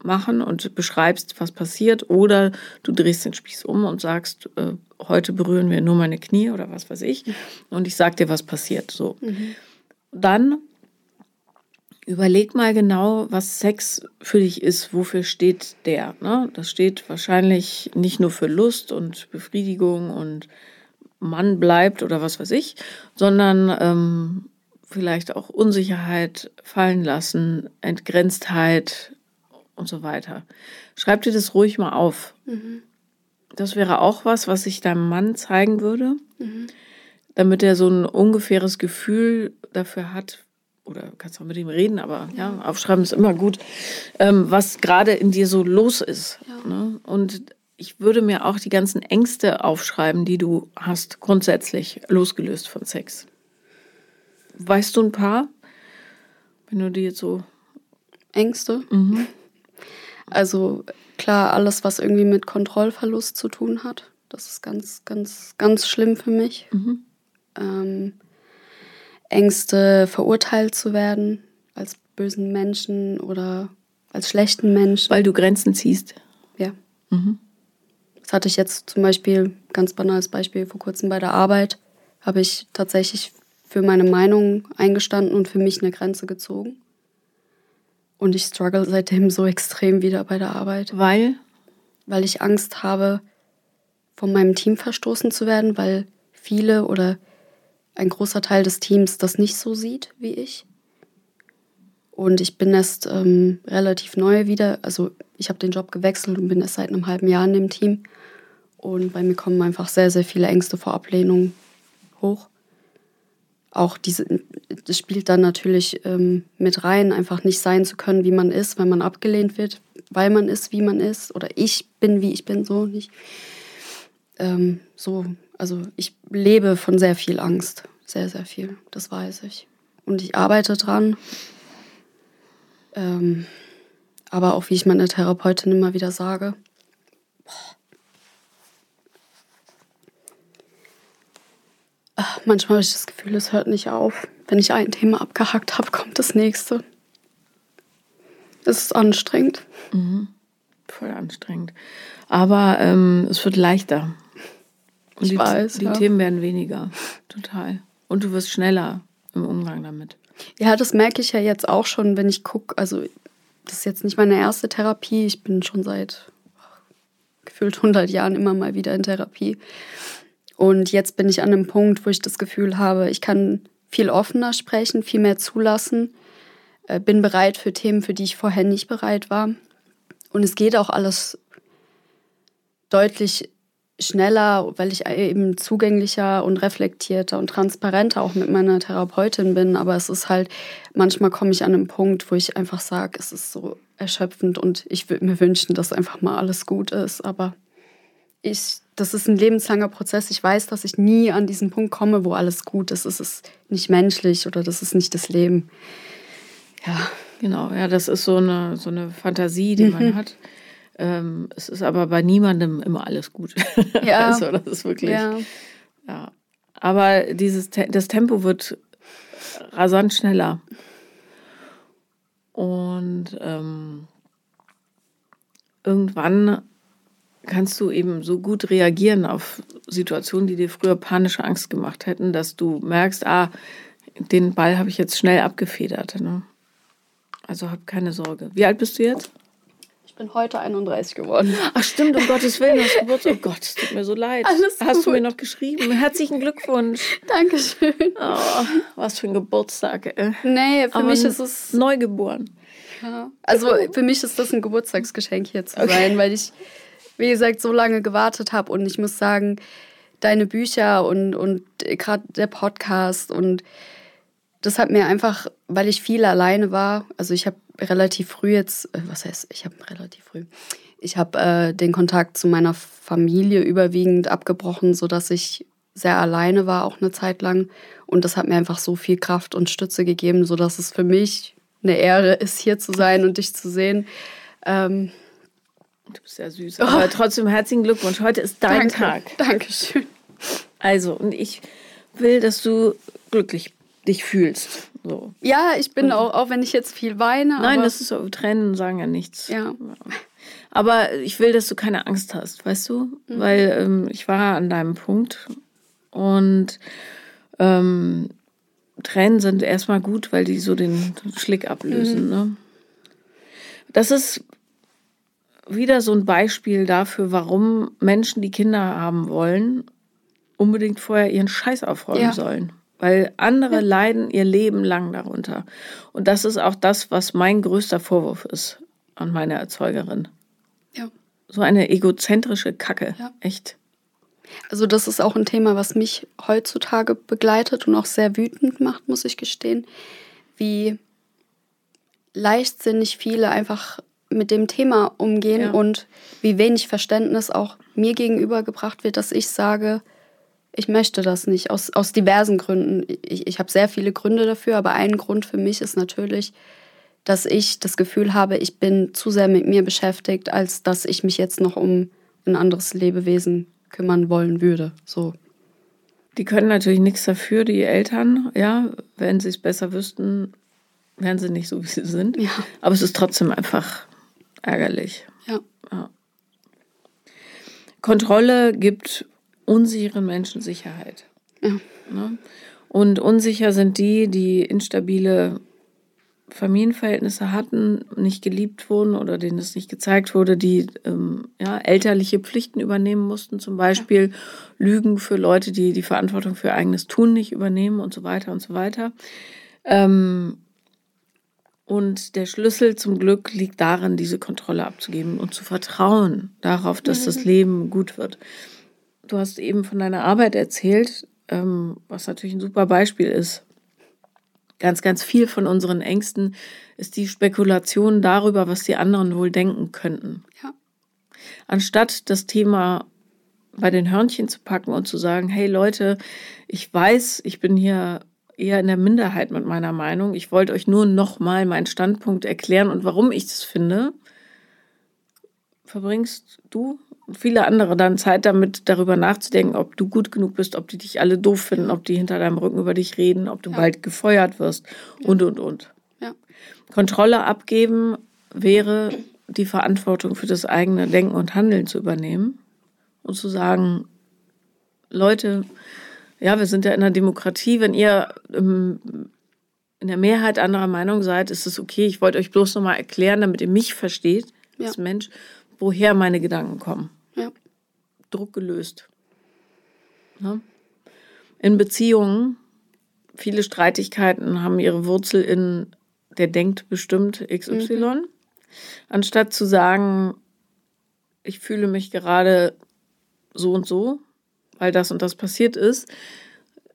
S1: machen und beschreibst, was passiert, oder du drehst den Spieß um und sagst, äh, heute berühren wir nur meine Knie oder was weiß ich, und ich sag dir, was passiert. So. Mhm. Dann überleg mal genau, was Sex für dich ist, wofür steht der. Ne? Das steht wahrscheinlich nicht nur für Lust und Befriedigung und Mann bleibt oder was weiß ich, sondern ähm, vielleicht auch Unsicherheit fallen lassen, Entgrenztheit und so weiter. Schreib dir das ruhig mal auf. Mhm. Das wäre auch was, was ich deinem Mann zeigen würde, mhm. damit er so ein ungefähres Gefühl dafür hat, oder kannst auch mit ihm reden, aber ja, aufschreiben ist immer gut, ähm, was gerade in dir so los ist. Ja. Ne? Und ich würde mir auch die ganzen Ängste aufschreiben, die du hast, grundsätzlich losgelöst von Sex. Weißt du ein paar? Wenn du die jetzt so.
S2: Ängste? Mhm. Also klar, alles, was irgendwie mit Kontrollverlust zu tun hat. Das ist ganz, ganz, ganz schlimm für mich. Mhm. Ähm, Ängste, verurteilt zu werden als bösen Menschen oder als schlechten Menschen.
S1: Weil du Grenzen ziehst.
S2: Ja. Mhm. Das hatte ich jetzt zum Beispiel, ganz banales Beispiel, vor kurzem bei der Arbeit, habe ich tatsächlich für meine Meinung eingestanden und für mich eine Grenze gezogen. Und ich struggle seitdem so extrem wieder bei der Arbeit.
S1: Weil?
S2: Weil ich Angst habe, von meinem Team verstoßen zu werden, weil viele oder ein großer Teil des Teams das nicht so sieht wie ich. Und ich bin erst ähm, relativ neu wieder, also ich habe den Job gewechselt und bin erst seit einem halben Jahr in dem Team. Und bei mir kommen einfach sehr, sehr viele Ängste vor Ablehnung hoch. Auch diese, das spielt dann natürlich ähm, mit rein, einfach nicht sein zu können, wie man ist, wenn man abgelehnt wird, weil man ist, wie man ist. Oder ich bin, wie ich bin, so nicht. Ähm, so, also ich lebe von sehr viel Angst. Sehr, sehr viel. Das weiß ich. Und ich arbeite dran. Ähm, aber auch wie ich meiner Therapeutin immer wieder sage, Ach, manchmal habe ich das Gefühl, es hört nicht auf. Wenn ich ein Thema abgehackt habe, kommt das nächste. Es ist anstrengend.
S1: Mhm. Voll anstrengend. Aber ähm, es wird leichter. Und
S2: ich
S1: die,
S2: weiß.
S1: Die ja. Themen werden weniger. Total. Und du wirst schneller im Umgang damit.
S2: Ja, das merke ich ja jetzt auch schon, wenn ich gucke. Also das ist jetzt nicht meine erste Therapie. Ich bin schon seit gefühlt 100 Jahren immer mal wieder in Therapie. Und jetzt bin ich an einem Punkt, wo ich das Gefühl habe, ich kann viel offener sprechen, viel mehr zulassen, äh, bin bereit für Themen, für die ich vorher nicht bereit war. Und es geht auch alles deutlich schneller, weil ich eben zugänglicher und reflektierter und transparenter auch mit meiner Therapeutin bin. Aber es ist halt, manchmal komme ich an einen Punkt, wo ich einfach sage, es ist so erschöpfend und ich würde mir wünschen, dass einfach mal alles gut ist. Aber ich, das ist ein lebenslanger Prozess. Ich weiß, dass ich nie an diesen Punkt komme, wo alles gut ist. Es ist nicht menschlich oder das ist nicht das Leben.
S1: Ja. Genau, ja, das ist so eine, so eine Fantasie, die man mhm. hat. Ähm, es ist aber bei niemandem immer alles gut. Ja. also das ist wirklich. Ja. ja. Aber dieses, das Tempo wird rasant schneller. Und ähm, irgendwann kannst du eben so gut reagieren auf Situationen, die dir früher panische Angst gemacht hätten, dass du merkst, ah, den Ball habe ich jetzt schnell abgefedert. Ne? Also hab keine Sorge. Wie alt bist du jetzt?
S2: Ich bin heute 31 geworden.
S1: Ach stimmt, um Gottes Willen, hast Geburtstag. Oh Gott, es tut mir so leid. Alles hast gut. du mir noch geschrieben? Herzlichen Glückwunsch.
S2: Dankeschön.
S1: Oh, was für ein Geburtstag. Ey.
S2: Nee, für Aber mich ist es...
S1: Neugeboren.
S2: Ja. Also für mich ist das ein Geburtstagsgeschenk hier zu okay. sein, weil ich, wie gesagt, so lange gewartet habe. Und ich muss sagen, deine Bücher und, und gerade der Podcast und das hat mir einfach, weil ich viel alleine war, also ich habe relativ früh jetzt, äh, was heißt, ich habe relativ früh, ich habe äh, den Kontakt zu meiner Familie überwiegend abgebrochen, sodass ich sehr alleine war, auch eine Zeit lang. Und das hat mir einfach so viel Kraft und Stütze gegeben, sodass es für mich eine Ehre ist, hier zu sein und dich zu sehen. Ähm,
S1: du bist ja süß. Oh. Aber trotzdem herzlichen Glückwunsch. Heute ist dein
S2: Danke.
S1: Tag.
S2: Dankeschön.
S1: Also, und ich will, dass du glücklich dich fühlst. So.
S2: Ja, ich bin und, auch, auch wenn ich jetzt viel weine.
S1: Nein, das ist so, Tränen sagen ja nichts.
S2: Ja.
S1: Aber ich will, dass du keine Angst hast, weißt du? Mhm. Weil ähm, ich war an deinem Punkt und ähm, Tränen sind erstmal gut, weil die so den Schlick ablösen. Mhm. Ne? Das ist wieder so ein Beispiel dafür, warum Menschen, die Kinder haben wollen, unbedingt vorher ihren Scheiß aufräumen ja. sollen. Weil andere ja. leiden ihr Leben lang darunter. Und das ist auch das, was mein größter Vorwurf ist an meine Erzeugerin. Ja. So eine egozentrische Kacke. Ja. Echt.
S2: Also das ist auch ein Thema, was mich heutzutage begleitet und auch sehr wütend macht, muss ich gestehen, wie leichtsinnig viele einfach mit dem Thema umgehen ja. und wie wenig Verständnis auch mir gegenüber gebracht wird, dass ich sage, ich möchte das nicht, aus, aus diversen Gründen. Ich, ich habe sehr viele Gründe dafür, aber ein Grund für mich ist natürlich, dass ich das Gefühl habe, ich bin zu sehr mit mir beschäftigt, als dass ich mich jetzt noch um ein anderes Lebewesen kümmern wollen würde. So.
S1: Die können natürlich nichts dafür, die Eltern, ja. Wenn sie es besser wüssten, wären sie nicht so, wie sie sind. Ja. Aber es ist trotzdem einfach ärgerlich. Ja. ja. Kontrolle gibt unsicheren Menschen Sicherheit. Ja. Ne? Und unsicher sind die, die instabile Familienverhältnisse hatten, nicht geliebt wurden oder denen es nicht gezeigt wurde, die ähm, ja, elterliche Pflichten übernehmen mussten, zum Beispiel ja. Lügen für Leute, die die Verantwortung für eigenes Tun nicht übernehmen und so weiter und so weiter. Ähm, und der Schlüssel zum Glück liegt darin, diese Kontrolle abzugeben und zu vertrauen darauf, dass mhm. das Leben gut wird. Du hast eben von deiner Arbeit erzählt, ähm, was natürlich ein super Beispiel ist ganz, ganz viel von unseren Ängsten ist die Spekulation darüber, was die anderen wohl denken könnten. Ja. Anstatt das Thema bei den Hörnchen zu packen und zu sagen, hey Leute, ich weiß, ich bin hier eher in der Minderheit mit meiner Meinung. Ich wollte euch nur nochmal meinen Standpunkt erklären und warum ich das finde. Verbringst du viele andere dann Zeit damit, darüber nachzudenken, ob du gut genug bist, ob die dich alle doof finden, ob die hinter deinem Rücken über dich reden, ob du ja. bald gefeuert wirst und, und, und. Ja. Kontrolle abgeben wäre die Verantwortung für das eigene Denken und Handeln zu übernehmen und zu sagen, Leute, ja, wir sind ja in einer Demokratie, wenn ihr im, in der Mehrheit anderer Meinung seid, ist es okay. Ich wollte euch bloß nochmal erklären, damit ihr mich versteht, ja. als Mensch, woher meine Gedanken kommen. Druck gelöst. Ja? In Beziehungen, viele Streitigkeiten haben ihre Wurzel in, der denkt bestimmt XY. Mhm. Anstatt zu sagen, ich fühle mich gerade so und so, weil das und das passiert ist,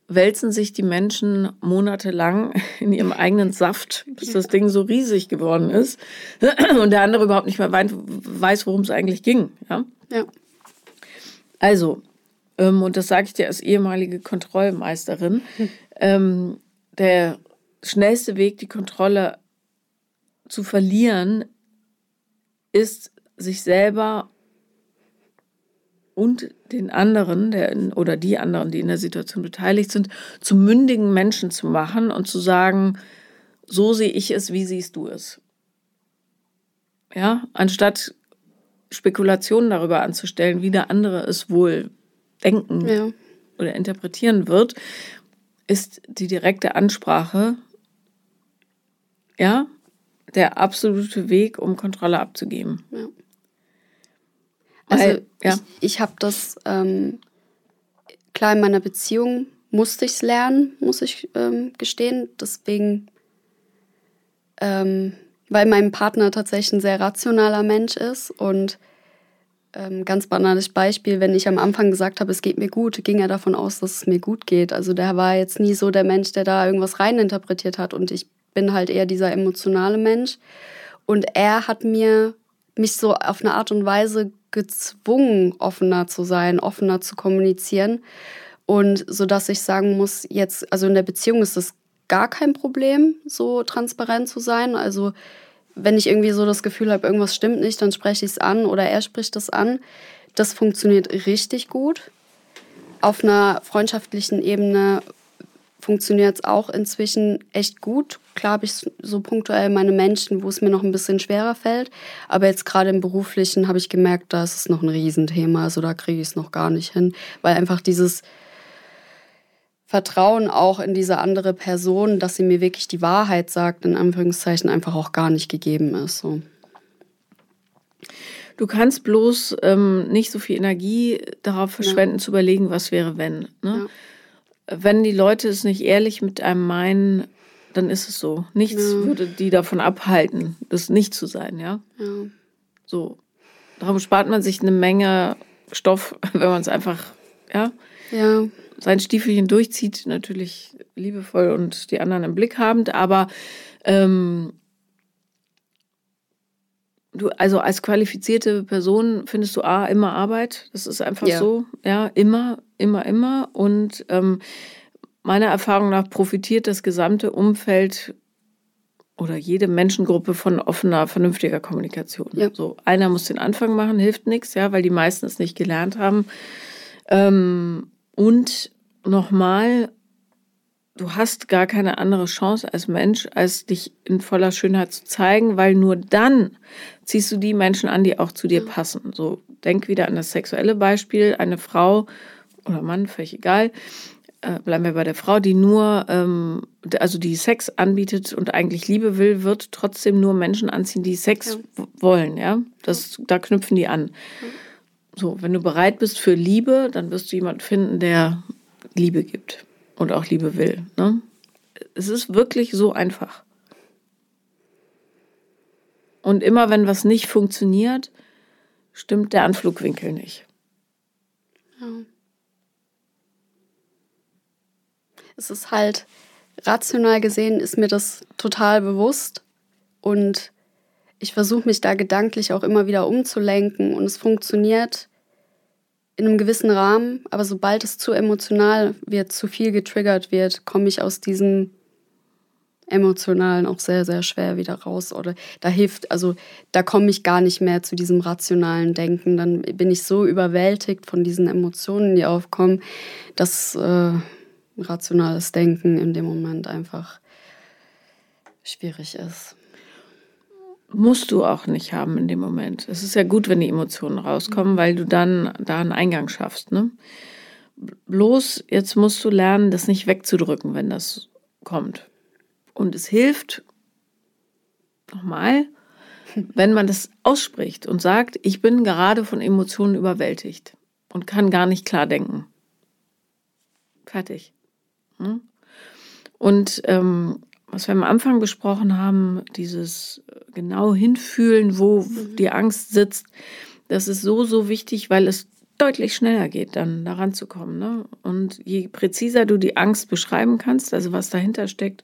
S1: wälzen sich die Menschen monatelang in ihrem eigenen Saft, bis das Ding so riesig geworden ist und der andere überhaupt nicht mehr weiß, worum es eigentlich ging. Ja? ja. Also, ähm, und das sage ich dir als ehemalige Kontrollmeisterin, ähm, der schnellste Weg, die Kontrolle zu verlieren, ist, sich selber und den anderen der in, oder die anderen, die in der Situation beteiligt sind, zu mündigen Menschen zu machen und zu sagen, so sehe ich es, wie siehst du es? Ja, anstatt Spekulationen darüber anzustellen, wie der andere es wohl denken ja. oder interpretieren wird, ist die direkte Ansprache, ja, der absolute Weg, um Kontrolle abzugeben. Ja.
S2: Also Weil, ja. ich, ich habe das, ähm, klar in meiner Beziehung musste ich es lernen, muss ich ähm, gestehen. Deswegen ähm, weil mein Partner tatsächlich ein sehr rationaler Mensch ist und ähm, ganz banales Beispiel, wenn ich am Anfang gesagt habe, es geht mir gut, ging er davon aus, dass es mir gut geht. Also der war jetzt nie so der Mensch, der da irgendwas reininterpretiert hat und ich bin halt eher dieser emotionale Mensch und er hat mir mich so auf eine Art und Weise gezwungen, offener zu sein, offener zu kommunizieren und so dass ich sagen muss, jetzt also in der Beziehung ist das gar kein Problem, so transparent zu sein. Also wenn ich irgendwie so das Gefühl habe, irgendwas stimmt nicht, dann spreche ich es an oder er spricht es an. Das funktioniert richtig gut. Auf einer freundschaftlichen Ebene funktioniert es auch inzwischen echt gut. Klar habe ich so punktuell meine Menschen, wo es mir noch ein bisschen schwerer fällt. Aber jetzt gerade im Beruflichen habe ich gemerkt, da ist es noch ein Riesenthema. Also da kriege ich es noch gar nicht hin. Weil einfach dieses Vertrauen auch in diese andere Person, dass sie mir wirklich die Wahrheit sagt, in Anführungszeichen einfach auch gar nicht gegeben ist. So.
S1: Du kannst bloß ähm, nicht so viel Energie darauf verschwenden, ja. zu überlegen, was wäre, wenn. Ne? Ja. Wenn die Leute es nicht ehrlich mit einem meinen, dann ist es so. Nichts ja. würde die davon abhalten, das nicht zu sein, ja. So. Darum spart man sich eine Menge Stoff, wenn man es einfach, ja,
S2: ja.
S1: sein Stiefelchen durchzieht, natürlich liebevoll und die anderen im Blick habend, aber ähm, du, also als qualifizierte Person findest du A, immer Arbeit. Das ist einfach ja. so. Ja, immer, immer, immer. Und ähm, meiner Erfahrung nach profitiert das gesamte Umfeld oder jede Menschengruppe von offener, vernünftiger Kommunikation. Ja. So, einer muss den Anfang machen, hilft nichts, ja, weil die meisten es nicht gelernt haben. Ähm, und nochmal, du hast gar keine andere Chance als Mensch, als dich in voller Schönheit zu zeigen, weil nur dann ziehst du die Menschen an, die auch zu dir passen. So, denk wieder an das sexuelle Beispiel. Eine Frau oder Mann, völlig egal, äh, bleiben wir bei der Frau, die nur, ähm, also die Sex anbietet und eigentlich Liebe will, wird trotzdem nur Menschen anziehen, die Sex ja. wollen, ja. Das, da knüpfen die an. So, wenn du bereit bist für Liebe, dann wirst du jemanden finden, der Liebe gibt und auch Liebe will. Ne? Es ist wirklich so einfach. Und immer wenn was nicht funktioniert, stimmt der Anflugwinkel nicht. Ja.
S2: Es ist halt, rational gesehen ist mir das total bewusst und ich versuche mich da gedanklich auch immer wieder umzulenken und es funktioniert in einem gewissen Rahmen, aber sobald es zu emotional wird, zu viel getriggert wird, komme ich aus diesem emotionalen auch sehr, sehr schwer wieder raus. Oder da hilft, also da komme ich gar nicht mehr zu diesem rationalen Denken. Dann bin ich so überwältigt von diesen Emotionen, die aufkommen, dass äh, rationales Denken in dem Moment einfach schwierig ist.
S1: Musst du auch nicht haben in dem Moment. Es ist ja gut, wenn die Emotionen rauskommen, weil du dann da einen Eingang schaffst. Ne? Bloß jetzt musst du lernen, das nicht wegzudrücken, wenn das kommt. Und es hilft, nochmal, wenn man das ausspricht und sagt, ich bin gerade von Emotionen überwältigt und kann gar nicht klar denken. Fertig. Hm? Und ähm, was wir am Anfang besprochen haben, dieses äh, genau hinfühlen, wo mhm. die Angst sitzt, das ist so, so wichtig, weil es deutlich schneller geht, dann daran zu kommen. Ne? Und je präziser du die Angst beschreiben kannst, also was dahinter steckt,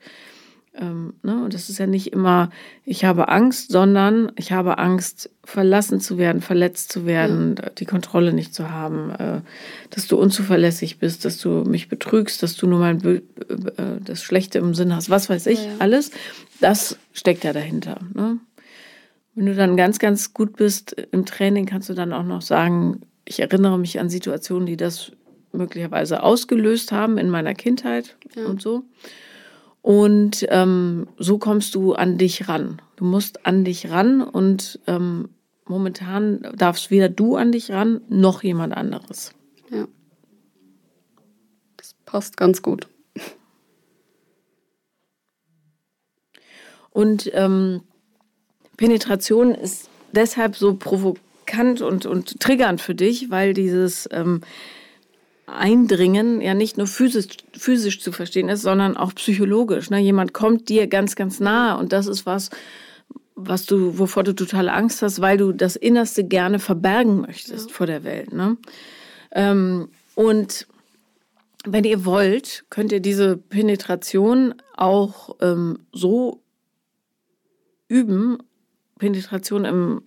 S1: ähm, ne? Und das ist ja nicht immer, ich habe Angst, sondern ich habe Angst, verlassen zu werden, verletzt zu werden, ja. die Kontrolle nicht zu haben, äh, dass du unzuverlässig bist, dass du mich betrügst, dass du nur mal äh, das Schlechte im Sinn hast, was weiß ich, ja, ja. alles. Das steckt ja dahinter. Ne? Wenn du dann ganz, ganz gut bist im Training, kannst du dann auch noch sagen, ich erinnere mich an Situationen, die das möglicherweise ausgelöst haben in meiner Kindheit und so. Und ähm, so kommst du an dich ran. Du musst an dich ran und ähm, momentan darfst weder du an dich ran noch jemand anderes.
S2: Ja. Das passt ganz gut.
S1: Und ähm, Penetration ist deshalb so provokant und, und triggernd für dich, weil dieses ähm, Eindringen ja nicht nur physisch, physisch zu verstehen ist, sondern auch psychologisch. Ne? Jemand kommt dir ganz, ganz nahe und das ist was, was du, wovor du total Angst hast, weil du das Innerste gerne verbergen möchtest ja. vor der Welt. Ne? Ähm, und wenn ihr wollt, könnt ihr diese Penetration auch ähm, so üben, Penetration im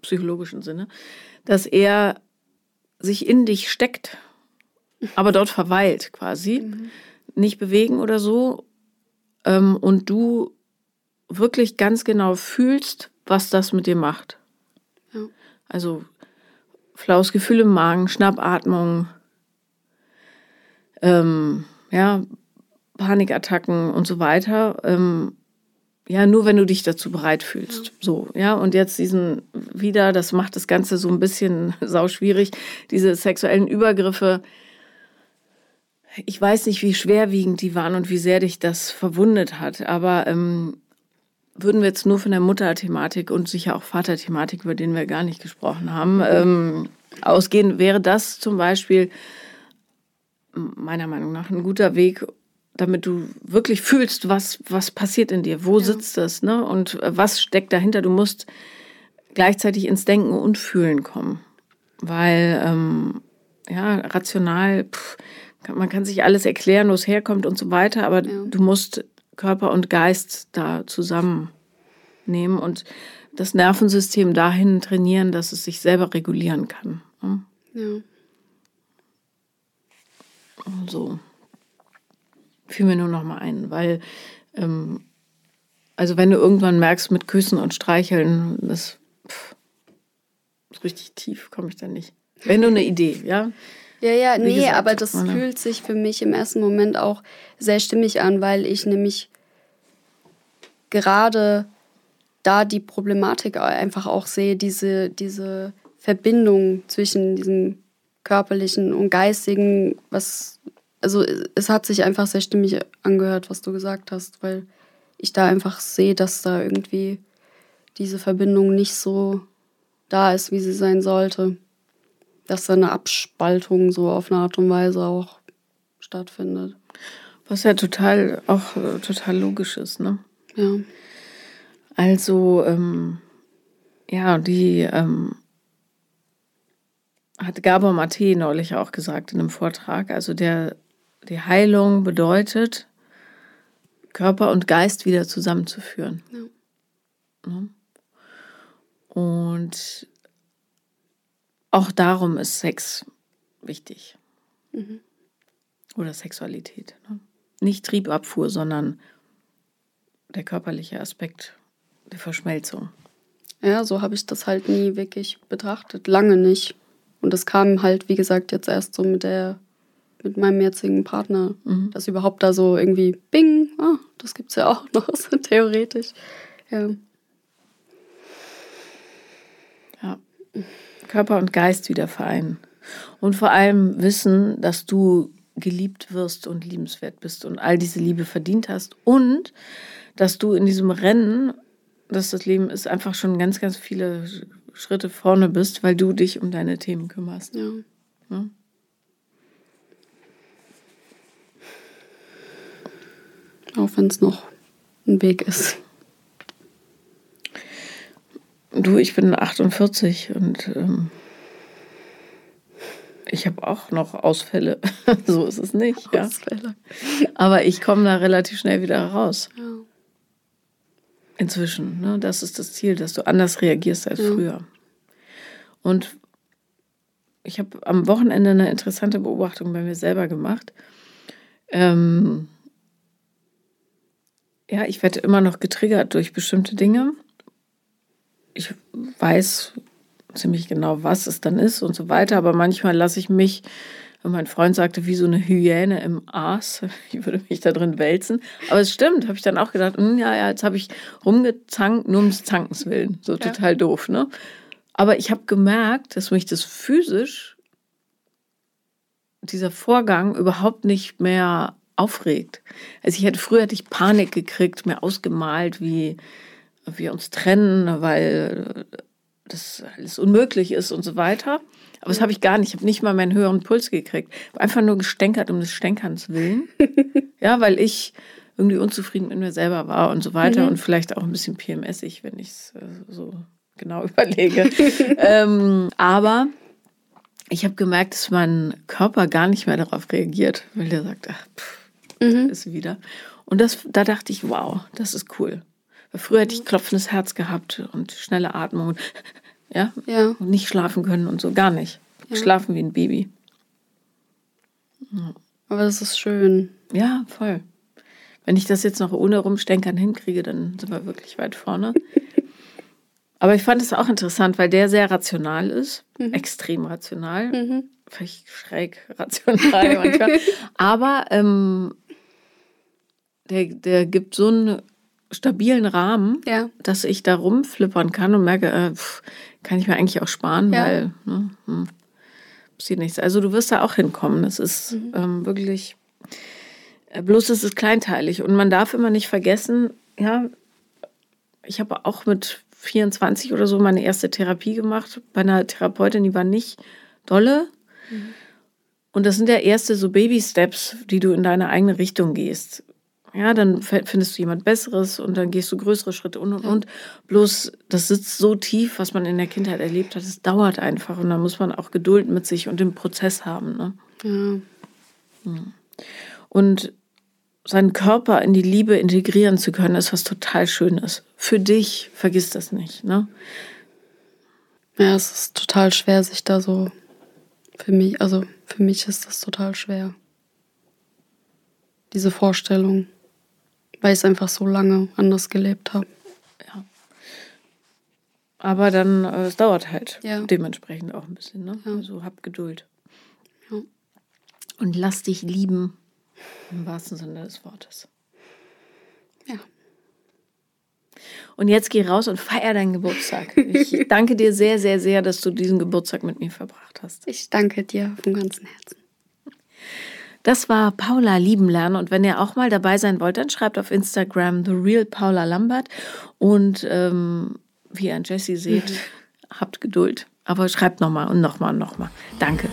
S1: psychologischen Sinne, dass er sich in dich steckt aber dort verweilt quasi. Mhm. Nicht bewegen oder so. Ähm, und du wirklich ganz genau fühlst, was das mit dir macht. Ja. Also flaues Gefühl im Magen, Schnappatmung, ähm, ja, Panikattacken und so weiter. Ähm, ja, nur wenn du dich dazu bereit fühlst. Ja. So, ja, und jetzt diesen wieder, das macht das Ganze so ein bisschen sau schwierig, diese sexuellen Übergriffe ich weiß nicht, wie schwerwiegend die waren und wie sehr dich das verwundet hat, aber ähm, würden wir jetzt nur von der Mutterthematik und sicher auch Vaterthematik, über den wir gar nicht gesprochen haben, ähm, ausgehen, wäre das zum Beispiel meiner Meinung nach ein guter Weg, damit du wirklich fühlst, was, was passiert in dir, wo ja. sitzt das, ne? Und äh, was steckt dahinter. Du musst gleichzeitig ins Denken und Fühlen kommen. Weil, ähm, ja, rational, pff, man kann sich alles erklären, wo es herkommt und so weiter, aber ja. du musst Körper und Geist da zusammennehmen und das Nervensystem dahin trainieren, dass es sich selber regulieren kann. Ne? Ja. So fiel mir nur noch mal ein, weil ähm, also wenn du irgendwann merkst mit Küssen und Streicheln, das pff, ist richtig tief, komme ich dann nicht. Wenn du eine Idee, ja?
S2: Ja, ja, Wie nee, gesagt, aber das meine... fühlt sich für mich im ersten Moment auch sehr stimmig an, weil ich nämlich gerade da die Problematik einfach auch sehe, diese, diese Verbindung zwischen diesem körperlichen und geistigen, was, also es hat sich einfach sehr stimmig angehört, was du gesagt hast, weil ich da einfach sehe, dass da irgendwie diese Verbindung nicht so da ist, wie sie sein sollte. Dass da eine Abspaltung so auf eine Art und Weise auch stattfindet.
S1: Was ja total auch äh, total logisch ist, ne?
S2: Ja.
S1: Also, ähm, ja, die ähm, hat Gabor Mate neulich auch gesagt in einem Vortrag. Also der, die Heilung bedeutet, Körper und Geist wieder zusammenzuführen. Ja. Und auch darum ist Sex wichtig. Mhm. Oder Sexualität. Ne? Nicht Triebabfuhr, sondern der körperliche Aspekt der Verschmelzung.
S2: Ja, so habe ich das halt nie wirklich betrachtet. Lange nicht. Und das kam halt, wie gesagt, jetzt erst so mit der mit meinem jetzigen Partner, mhm. dass überhaupt da so irgendwie Bing, ah, das es ja auch noch so theoretisch. Ja.
S1: ja. Körper und Geist wieder vereinen. Und vor allem wissen, dass du geliebt wirst und liebenswert bist und all diese Liebe verdient hast und dass du in diesem Rennen, dass das Leben ist, einfach schon ganz, ganz viele Schritte vorne bist, weil du dich um deine Themen kümmerst.
S2: Ja. ja? Auch wenn es noch ein Weg ist.
S1: Du, ich bin 48 und ähm, ich habe auch noch Ausfälle. so ist es nicht. Ausfälle. Ja. Aber ich komme da relativ schnell wieder raus. Ja. Inzwischen. Ne? Das ist das Ziel, dass du anders reagierst als ja. früher. Und ich habe am Wochenende eine interessante Beobachtung bei mir selber gemacht. Ähm, ja, ich werde immer noch getriggert durch bestimmte Dinge. Ich weiß ziemlich genau, was es dann ist und so weiter, aber manchmal lasse ich mich, mein Freund sagte, wie so eine Hyäne im Aas. Ich würde mich da drin wälzen. Aber es stimmt, habe ich dann auch gedacht, hm, ja, ja, jetzt habe ich rumgezankt, nur um des Zankens willen. So total ja. doof, ne? Aber ich habe gemerkt, dass mich das physisch, dieser Vorgang überhaupt nicht mehr aufregt. Also ich hätte früher hätte ich Panik gekriegt, mir ausgemalt, wie wir uns trennen, weil das alles unmöglich ist und so weiter. Aber das habe ich gar nicht. Ich habe nicht mal meinen höheren Puls gekriegt. Einfach nur gestänkert um des Stänkerns willen. ja, weil ich irgendwie unzufrieden mit mir selber war und so weiter mhm. und vielleicht auch ein bisschen PMSig, wenn ich es äh, so genau überlege. ähm, aber ich habe gemerkt, dass mein Körper gar nicht mehr darauf reagiert, weil der sagt, ach, pff, mhm. ist wieder. Und das, da dachte ich, wow, das ist cool. Früher hätte ich klopfendes Herz gehabt und schnelle Atmung und, ja, ja. und nicht schlafen können und so, gar nicht. Ja. Schlafen wie ein Baby.
S2: Ja. Aber das ist schön.
S1: Ja, voll. Wenn ich das jetzt noch ohne Rumstenkern hinkriege, dann sind wir wirklich weit vorne. Aber ich fand es auch interessant, weil der sehr rational ist, mhm. extrem rational, mhm. vielleicht schräg rational manchmal. Aber ähm, der, der gibt so einen stabilen Rahmen, ja. dass ich da rumflippern kann und merke, äh, pff, kann ich mir eigentlich auch sparen, ja. weil ne, hm, passiert nichts. Also du wirst da auch hinkommen. Das ist mhm. ähm, wirklich, äh, bloß es ist kleinteilig und man darf immer nicht vergessen, ja, ich habe auch mit 24 oder so meine erste Therapie gemacht bei einer Therapeutin, die war nicht dolle. Mhm. Und das sind ja erste so Baby-Steps, die du in deine eigene Richtung gehst. Ja, dann findest du jemand Besseres und dann gehst du größere Schritte und und und. Bloß, das sitzt so tief, was man in der Kindheit erlebt hat. Es dauert einfach und da muss man auch Geduld mit sich und dem Prozess haben. Ne? Ja. Hm. Und seinen Körper in die Liebe integrieren zu können, ist was total Schönes. Für dich, vergiss das nicht. Ne?
S2: Ja, es ist total schwer, sich da so für mich, also für mich ist das total schwer. Diese Vorstellung weil ich es einfach so lange anders gelebt habe. Ja.
S1: Aber dann, äh, es dauert halt ja. dementsprechend auch ein bisschen. Ne? Ja. Also hab Geduld. Ja. Und lass dich lieben, im wahrsten Sinne des Wortes. Ja. Und jetzt geh raus und feier deinen Geburtstag. Ich danke dir sehr, sehr, sehr, dass du diesen Geburtstag mit mir verbracht hast.
S2: Ich danke dir vom ganzen Herzen.
S1: Das war Paula lieben lernen und wenn ihr auch mal dabei sein wollt, dann schreibt auf Instagram The Real Paula Lambert und ähm, wie ihr an Jessie seht, habt Geduld. Aber schreibt nochmal und nochmal und nochmal. Danke.